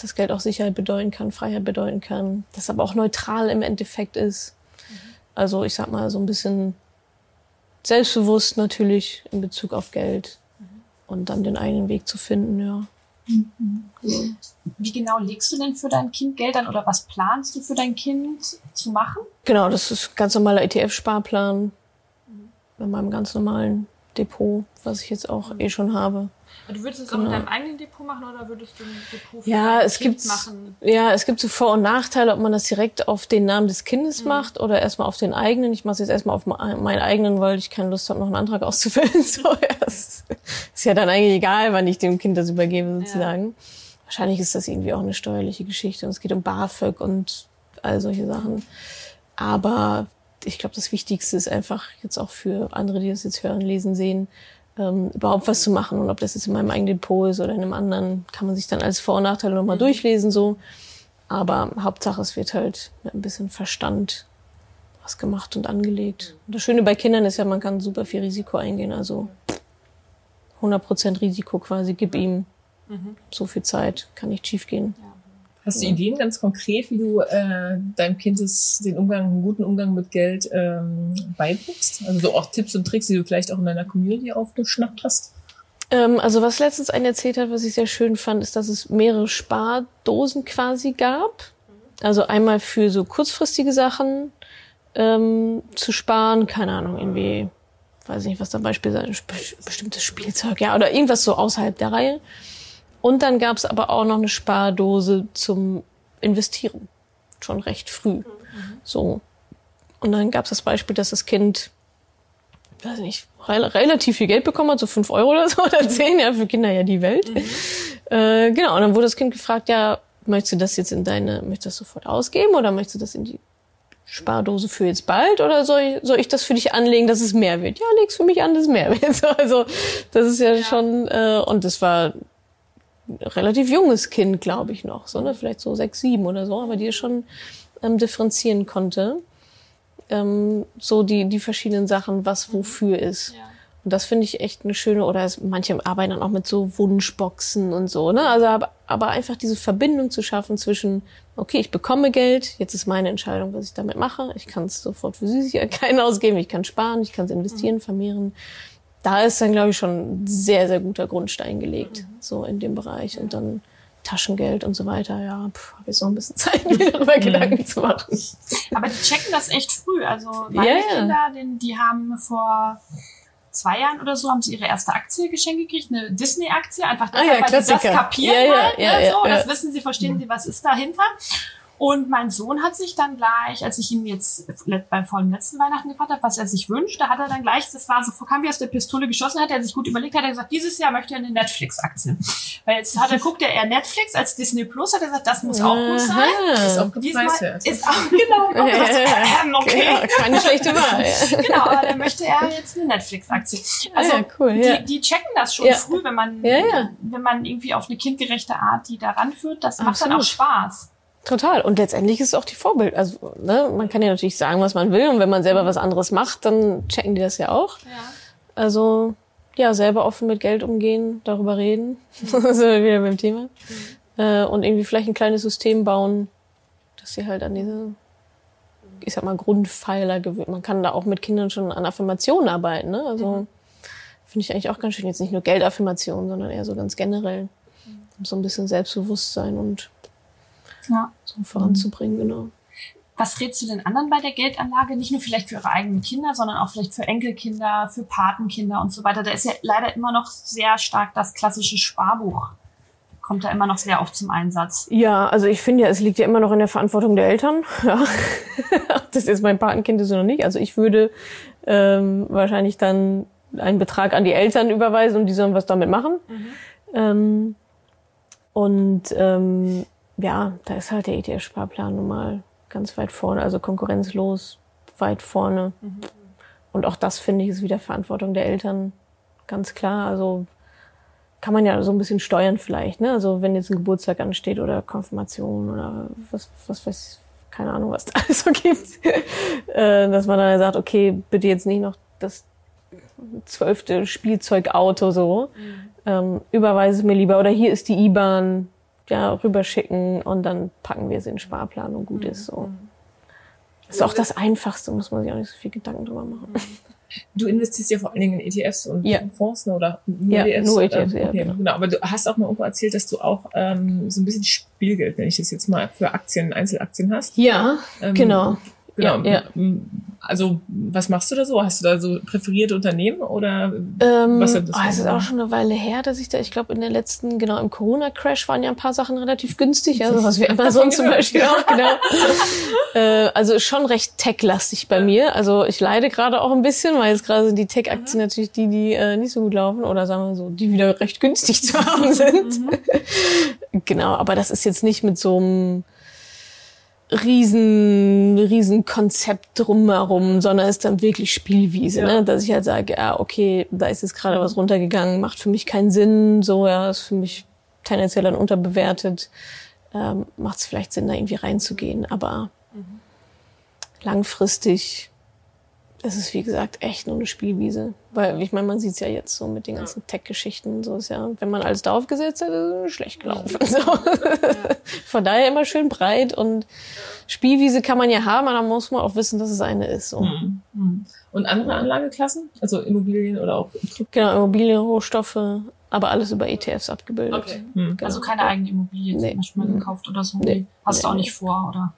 Speaker 1: Das Geld auch Sicherheit bedeuten kann, Freiheit bedeuten kann, das aber auch neutral im Endeffekt ist. Also ich sag mal so ein bisschen selbstbewusst natürlich in Bezug auf Geld und dann den eigenen Weg zu finden, ja.
Speaker 4: Wie genau legst du denn für dein Kind Geld an oder was planst du für dein Kind zu machen?
Speaker 1: Genau, das ist ganz normaler ETF-Sparplan mit meinem ganz normalen Depot, was ich jetzt auch eh schon habe.
Speaker 4: Du würdest es genau. auch mit deinem eigenen Depot machen oder würdest du ein Depot für
Speaker 1: ja, es gibt, machen? Ja, es gibt so Vor- und Nachteile, ob man das direkt auf den Namen des Kindes mhm. macht oder erstmal auf den eigenen. Ich mache es jetzt erstmal auf meinen eigenen, weil ich keine Lust habe, noch einen Antrag (laughs) auszufüllen. so, ist, ist ja dann eigentlich egal, wann ich dem Kind das übergebe, sozusagen. Ja. Wahrscheinlich ist das irgendwie auch eine steuerliche Geschichte und es geht um BAföG und all solche Sachen. Aber ich glaube, das Wichtigste ist einfach jetzt auch für andere, die das jetzt hören, lesen, sehen, ähm, überhaupt was zu machen. Und ob das jetzt in meinem eigenen Depot ist oder in einem anderen, kann man sich dann als Vor- und Nachteile nochmal mhm. durchlesen so. Aber Hauptsache, es wird halt mit ein bisschen Verstand was gemacht und angelegt. Und das Schöne bei Kindern ist ja, man kann super viel Risiko eingehen. Also 100% Risiko quasi, gib ihm mhm. so viel Zeit, kann nicht schief gehen. Ja.
Speaker 3: Hast du Ideen ganz konkret, wie du äh, deinem Kind das, den Umgang, einen guten Umgang mit Geld ähm, beibringst? Also so auch Tipps und Tricks, die du vielleicht auch in deiner Community aufgeschnappt hast?
Speaker 1: Ähm, also was letztens ein erzählt hat, was ich sehr schön fand, ist, dass es mehrere Spardosen quasi gab. Also einmal für so kurzfristige Sachen ähm, zu sparen, keine Ahnung, irgendwie, weiß nicht, was da Beispiel sein, bestimmtes Spielzeug, ja, oder irgendwas so außerhalb der Reihe. Und dann gab es aber auch noch eine Spardose zum Investieren. Schon recht früh. Mhm. So. Und dann gab es das Beispiel, dass das Kind, weiß nicht, re relativ viel Geld bekommen hat, so fünf Euro oder so oder zehn, ja, für Kinder ja die Welt. Mhm. (laughs) Äh, genau, und dann wurde das Kind gefragt, ja, möchtest du das jetzt in deine, möchtest du das sofort ausgeben oder möchtest du das in die Spardose für jetzt bald oder soll ich, soll ich das für dich anlegen, dass es mehr wird? Ja, leg's für mich an, dass es mehr (laughs) wird. Also das ist ja, ja. schon, äh, und das war relativ junges Kind, glaube ich noch, so, ne? vielleicht so sechs, sieben oder so, aber die es schon ähm, differenzieren konnte. Ähm, so die, die verschiedenen Sachen, was wofür ist. Ja. Und das finde ich echt eine schöne, oder es, manche arbeiten dann auch mit so Wunschboxen und so, ne? Also aber, aber einfach diese Verbindung zu schaffen zwischen, okay, ich bekomme Geld, jetzt ist meine Entscheidung, was ich damit mache. Ich kann es sofort für Süßigkeiten (laughs) ausgeben, ich kann sparen, ich kann es investieren, mhm. vermehren da ist dann, glaube ich, schon ein sehr, sehr guter Grundstein gelegt, so in dem Bereich. Und dann Taschengeld und so weiter, ja, habe jetzt noch ein bisschen (laughs) Zeit, mir darüber mhm. Gedanken zu machen.
Speaker 4: Aber die checken das echt früh. Also meine yeah. Kinder, die, die haben vor zwei Jahren oder so haben sie ihre erste Aktie geschenkt gekriegt, eine Disney-Aktie, einfach deshalb, ah, ja, weil sie das kapieren ja, ja, halt, ja, ne, so, das wissen sie, verstehen sie, was ist dahinter. Und mein Sohn hat sich dann gleich, als ich ihm jetzt beim vor dem letzten Weihnachten gefragt habe, was er sich wünscht, da hat er dann gleich, das war so, kam wie aus der Pistole geschossen, hat er sich gut überlegt, hat er gesagt, dieses Jahr möchte er eine Netflix-Aktie. Weil jetzt hat er, guckt er eher Netflix als Disney Plus, hat er gesagt, das muss auch gut sein.
Speaker 3: Ist auch Diesmal
Speaker 4: ist auch, (laughs) genau, (laughs) ähm, okay. Ja,
Speaker 1: keine schlechte Wahl. (laughs)
Speaker 4: genau, aber dann möchte er jetzt eine Netflix-Aktie. Also, ja, cool, ja. die, die checken das schon früh, wenn man, wenn man irgendwie auf eine kindgerechte Art die da ranführt, das macht dann auch Spaß.
Speaker 1: Total. Und letztendlich ist es auch die Vorbild. Also, ne, man kann ja natürlich sagen, was man will. Und wenn man selber was anderes macht, dann checken die das ja auch. Ja. Also, ja, selber offen mit Geld umgehen, darüber reden. Mhm. (laughs) das wieder beim Thema. Mhm. Äh, und irgendwie vielleicht ein kleines System bauen, dass sie halt an diese, ich sag mal, Grundpfeiler gewöhnt. Man kann da auch mit Kindern schon an Affirmationen arbeiten. Ne? Also, mhm. finde ich eigentlich auch ganz schön. Jetzt nicht nur Geldaffirmationen, sondern eher so ganz generell. Mhm. So ein bisschen Selbstbewusstsein und ja. so voranzubringen, genau.
Speaker 4: Was rätst du den anderen bei der Geldanlage? Nicht nur vielleicht für ihre eigenen Kinder, sondern auch vielleicht für Enkelkinder, für Patenkinder und so weiter. Da ist ja leider immer noch sehr stark das klassische Sparbuch
Speaker 2: kommt da immer noch sehr oft zum Einsatz.
Speaker 1: Ja, also ich finde ja, es liegt ja immer noch in der Verantwortung der Eltern. (laughs) Ja. das ist mein Patenkind ist noch nicht. Also ich würde ähm, wahrscheinlich dann einen Betrag an die Eltern überweisen und die sollen was damit machen. Mhm. Ähm, und ähm, ja, da ist halt der ETF-Sparplan nun mal ganz weit vorne, also konkurrenzlos weit vorne. Mhm. Und auch das, finde ich, ist wieder Verantwortung der Eltern, ganz klar. Also kann man ja so ein bisschen steuern vielleicht, ne? Also wenn jetzt ein Geburtstag ansteht oder Konfirmation oder was, was weiß, keine Ahnung, was (laughs) da alles so gibt, (laughs) äh, dass man dann sagt, okay, bitte jetzt nicht noch das zwölfte Spielzeugauto so, mhm. ähm, überweise mir lieber oder hier ist die IBAN, ja, rüberschicken und dann packen wir sie in den Sparplan und gut mhm. ist so. Mhm. Das ist auch das Einfachste, muss man sich auch nicht so viel Gedanken drüber machen.
Speaker 3: Du investierst ja vor allen Dingen in ETFs und
Speaker 1: ja.
Speaker 3: Fonds ne, oder
Speaker 1: nur ja, ETFs? Nur ETFs,
Speaker 3: ähm, ja. Okay, genau. Aber du hast auch mal irgendwo erzählt, dass du auch ähm, so ein bisschen Spielgeld, wenn ich das jetzt mal für Aktien, Einzelaktien hast.
Speaker 1: Ja, ähm, genau.
Speaker 3: Genau. Ja, ja. Also, was machst du da so? Hast du da so präferierte Unternehmen oder
Speaker 1: ähm, was ist das? Oh, es ist auch schon eine Weile her, dass ich da, ich glaube, in der letzten, genau, im Corona-Crash waren ja ein paar Sachen relativ günstig, also was wie Amazon (laughs) zum Beispiel auch, genau. (laughs) äh, also schon recht tech-lastig bei mir. Also ich leide gerade auch ein bisschen, weil jetzt gerade sind die Tech-Aktien mhm. natürlich die, die äh, nicht so gut laufen oder sagen wir so, die wieder recht günstig zu haben (laughs) sind. Mhm. genau, aber das ist jetzt nicht mit so einem riesen, riesen Konzept drumherum, sondern ist dann wirklich Spielwiese, ja. ne? dass ich halt sage, ja, okay, da ist jetzt gerade was runtergegangen, macht für mich keinen Sinn, so, ja, ist für mich tendenziell dann unterbewertet, ähm, macht es vielleicht Sinn, da irgendwie reinzugehen, aber mhm. langfristig es ist wie gesagt echt nur eine Spielwiese. Weil ich meine, man sieht es ja jetzt so mit den ganzen Tech-Geschichten. So ist ja, wenn man alles darauf gesetzt hat, ist es schlecht gelaufen. (laughs) So. Von daher immer schön breit und Spielwiese kann man ja haben, aber dann muss man auch wissen, dass es eine ist. So. Mhm.
Speaker 3: Mhm. Und andere Anlageklassen? Also Immobilien oder auch
Speaker 1: Genau, Immobilien, Rohstoffe, aber alles über ETFs abgebildet. Okay.
Speaker 2: Mhm. Genau. Also keine eigene Immobilie nee. zum Beispiel mal gekauft oder so. Nee. Hast nee. du auch nicht vor, oder?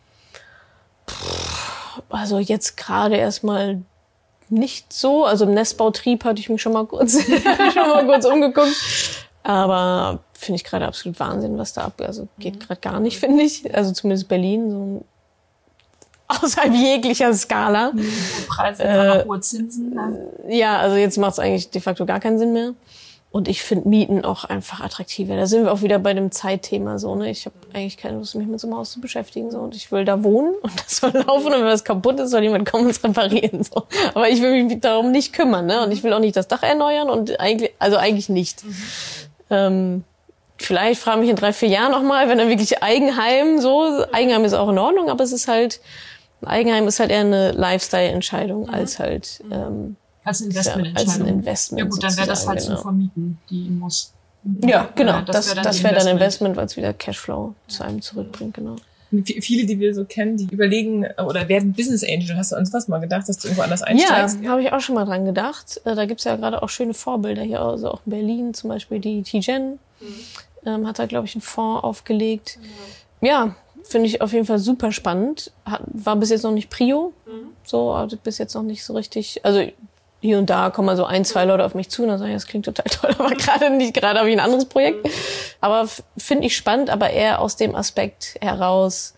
Speaker 1: Also jetzt gerade erstmal nicht so. Also im Nestbautrieb hatte ich mich schon mal kurz, (laughs) schon mal kurz umgeguckt. Aber finde ich gerade absolut Wahnsinn, was da ab. Also geht gerade gar nicht, finde ich. Also zumindest Berlin, so außerhalb (laughs) jeglicher Skala.
Speaker 2: Mhm. Preise, äh, hohe Zinsen. Ne?
Speaker 1: Ja, also jetzt macht es eigentlich de facto gar keinen Sinn mehr. Und ich finde Mieten auch einfach attraktiver. Da sind wir auch wieder bei dem Zeitthema so. Ne? Ich habe eigentlich keine Lust, mich mit so einem Haus zu beschäftigen. So. Und ich will da wohnen und (laughs) das soll laufen. Und wenn was kaputt ist, soll jemand kommen und es reparieren. So. Aber ich will mich darum nicht kümmern. Ne? Und ich will auch nicht das Dach erneuern. Und eigentlich, also eigentlich nicht. Mhm. Ähm, vielleicht frage mich in drei, vier Jahren nochmal, wenn dann wirklich Eigenheim so. Eigenheim ist auch in Ordnung, aber es ist halt, Eigenheim ist halt eher eine Lifestyle-Entscheidung mhm. als halt... Ähm,
Speaker 2: als Investmententscheidung.
Speaker 1: Als ein Investment.
Speaker 2: Ja gut, dann wäre das halt genau. zum Vermieten, die muss.
Speaker 1: Ja, genau. das wäre dann, das wär dann Investment, weil es wieder Cashflow zu einem zurückbringt, genau.
Speaker 3: Viele, die wir so kennen, die überlegen oder werden Business Angel. Hast du uns was mal gedacht, dass du irgendwo anders einsteigst?
Speaker 1: Ja, habe ich auch schon mal dran gedacht. Äh, da gibt's ja gerade auch schöne Vorbilder hier, also auch in Berlin zum Beispiel die T-Gen mhm. ähm, hat da, glaube ich, einen Fonds aufgelegt. Mhm. Ja, finde ich auf jeden Fall super spannend. Hat, war bis jetzt noch nicht Prio. Mhm. So, also bis jetzt noch nicht so richtig. Also hier und da kommen mal so ein, zwei Leute auf mich zu und dann sagen, das klingt total toll, aber (laughs) gerade nicht, gerade habe ich ein anderes Projekt. Aber finde ich spannend, aber eher aus dem Aspekt heraus,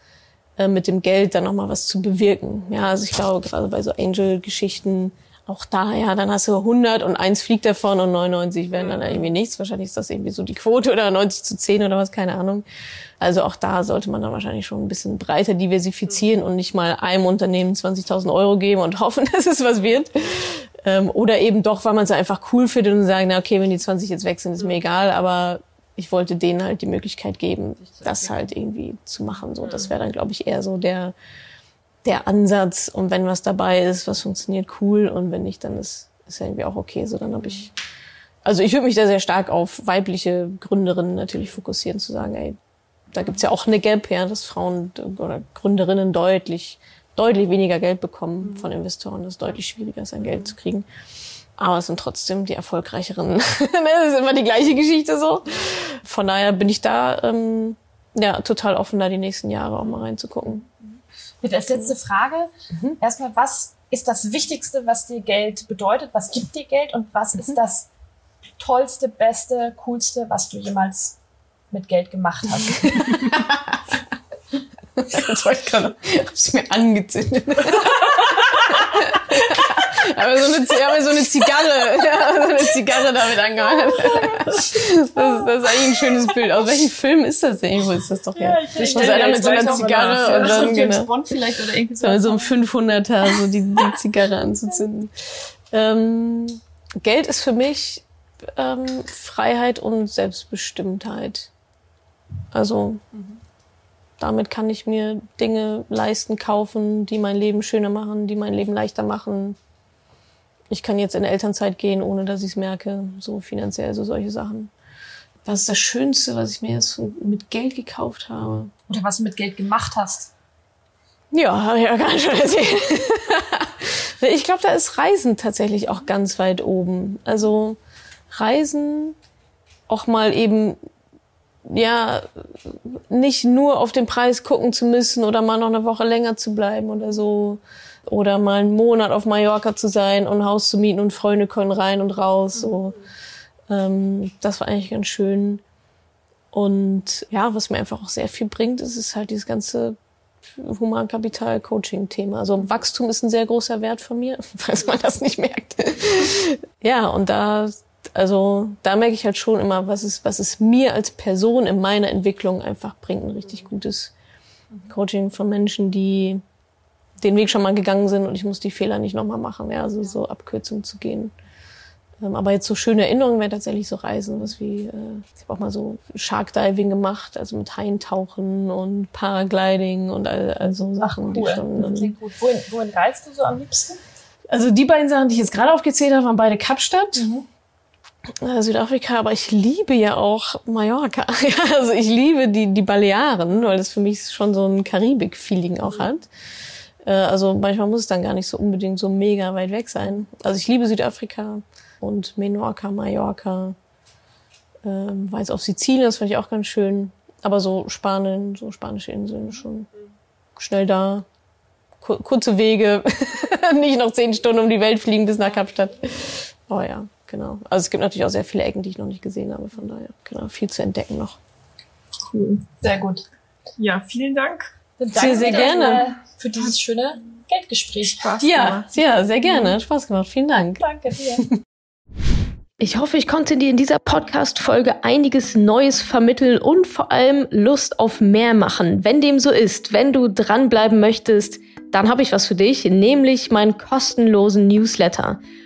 Speaker 1: äh, mit dem Geld dann nochmal was zu bewirken. Ja, also ich glaube, gerade bei so Angel-Geschichten, auch da, ja, dann hast du 100 und eins fliegt davon und 99 werden dann irgendwie nichts. Wahrscheinlich ist das irgendwie so die Quote oder 90 zu 10 oder was, keine Ahnung. Also auch da sollte man dann wahrscheinlich schon ein bisschen breiter diversifizieren und nicht mal einem Unternehmen 20.000 Euro geben und (laughs) hoffen, dass es was wird. Ähm, oder eben doch, weil man es einfach cool findet und sagen, na okay, wenn die 20 jetzt weg sind, ist mir egal, aber ich wollte denen halt die Möglichkeit geben, das halt irgendwie zu machen. So, das wäre dann, glaube ich, eher so der, der Ansatz. Und wenn was dabei ist, was funktioniert, cool. Und wenn nicht, dann ist, ist ja irgendwie auch okay. So, dann habe ich, also ich würde mich da sehr stark auf weibliche Gründerinnen natürlich fokussieren, zu sagen, ey, da gibt's ja auch eine Gap, ja, dass Frauen oder Gründerinnen deutlich deutlich weniger Geld bekommen mhm. von Investoren. Das ist deutlich schwieriger, sein Geld zu kriegen. Aber es sind trotzdem die erfolgreicheren. (laughs) Das ist immer die gleiche Geschichte so. Von daher bin ich da ähm, ja total offen, da die nächsten Jahre auch mal reinzugucken.
Speaker 2: Mit als letzte Frage mhm. erstmal, was ist das Wichtigste, was dir Geld bedeutet? Was gibt dir Geld und was mhm. ist das Tollste, Beste, Coolste, was du jemals
Speaker 4: mit Geld gemacht hast? (laughs)
Speaker 1: Jetzt ich gerade, hab's mir angezündet. (laughs) aber, so eine, aber so eine Zigarre, ja, so eine Zigarre damit angemacht. Das, das, ist eigentlich ein schönes Bild. Aus welchem Film ist das denn? Irgendwo ist das doch ja. ja ich, muss einer mit so einer Zigarre und dann genau, Bond vielleicht oder irgendwie so, mit so einem 500er so die, die Zigarre anzuzünden. Ähm, Geld ist für mich ähm, Freiheit und Selbstbestimmtheit. Also mhm. Damit kann ich mir Dinge leisten, kaufen, die mein Leben schöner machen, die mein Leben leichter machen. Ich kann jetzt in Elternzeit gehen, ohne dass ich es merke, so finanziell, so solche Sachen. Was ist das Schönste, was ich mir jetzt mit Geld gekauft habe?
Speaker 4: Oder was du mit Geld gemacht hast?
Speaker 1: Ja, habe ich ja gar nicht schon erzählt. (laughs) ich glaube, da ist Reisen tatsächlich auch ganz weit oben. Also Reisen auch mal eben ja nicht nur auf den Preis gucken zu müssen oder mal noch eine Woche länger zu bleiben oder so oder mal einen Monat auf Mallorca zu sein und ein Haus zu mieten und Freunde können rein und raus so ähm, das war eigentlich ganz schön und ja was mir einfach auch sehr viel bringt ist ist halt dieses ganze Humankapital-Coaching-Thema. Also Wachstum ist ein sehr großer Wert von mir, (laughs) falls man das nicht merkt. ja, und da also da merke ich halt schon immer, was es, was es mir als Person in meiner Entwicklung einfach bringt. Ein richtig gutes Coaching von Menschen, die den Weg schon mal gegangen sind und ich muss die Fehler nicht nochmal machen. Ja, also so Abkürzungen zu gehen. Ähm, aber jetzt so schöne Erinnerungen wären tatsächlich so Reisen, was wie, äh, ich habe auch mal so Shark Diving gemacht, also mit Haientauchen und Paragliding und all, all so Sachen,
Speaker 4: Ach, cool. die schon. Das klingt gut. Wohin, wohin reist du so am liebsten?
Speaker 1: Also die beiden Sachen, die ich jetzt gerade aufgezählt habe, waren beide Kapstadt. Mhm. Äh, Südafrika, aber ich liebe ja auch Mallorca. (laughs) also ich liebe die, die Balearen, weil das für mich schon so ein Karibik-Feeling auch hat. Äh, also manchmal muss es dann gar nicht so unbedingt so mega weit weg sein. Also ich liebe Südafrika und Menorca, Mallorca. Ähm, war auf Sizilien, das fand ich auch ganz schön. Aber so Spanien, so spanische Inseln schon schnell da. kurze Wege, (laughs) nicht noch zehn Stunden um die Welt fliegen bis nach Kapstadt. Oh ja. Genau. Also es gibt natürlich auch sehr viele Ecken, die ich noch nicht gesehen habe. Von daher, genau, viel zu entdecken noch.
Speaker 4: Cool. Sehr gut.
Speaker 3: Ja, vielen Dank.
Speaker 1: Sehr, sehr gerne.
Speaker 4: Für dieses schöne Geldgespräch.
Speaker 1: Spaß ja, gemacht. ja, sehr gerne. Spaß gemacht. Vielen Dank.
Speaker 4: Danke dir. (laughs)
Speaker 1: Ich hoffe, ich konnte dir in dieser Podcast-Folge einiges Neues vermitteln und vor allem Lust auf mehr machen. Wenn dem so ist, wenn du dranbleiben möchtest, dann habe ich was für dich, nämlich meinen kostenlosen Newsletter.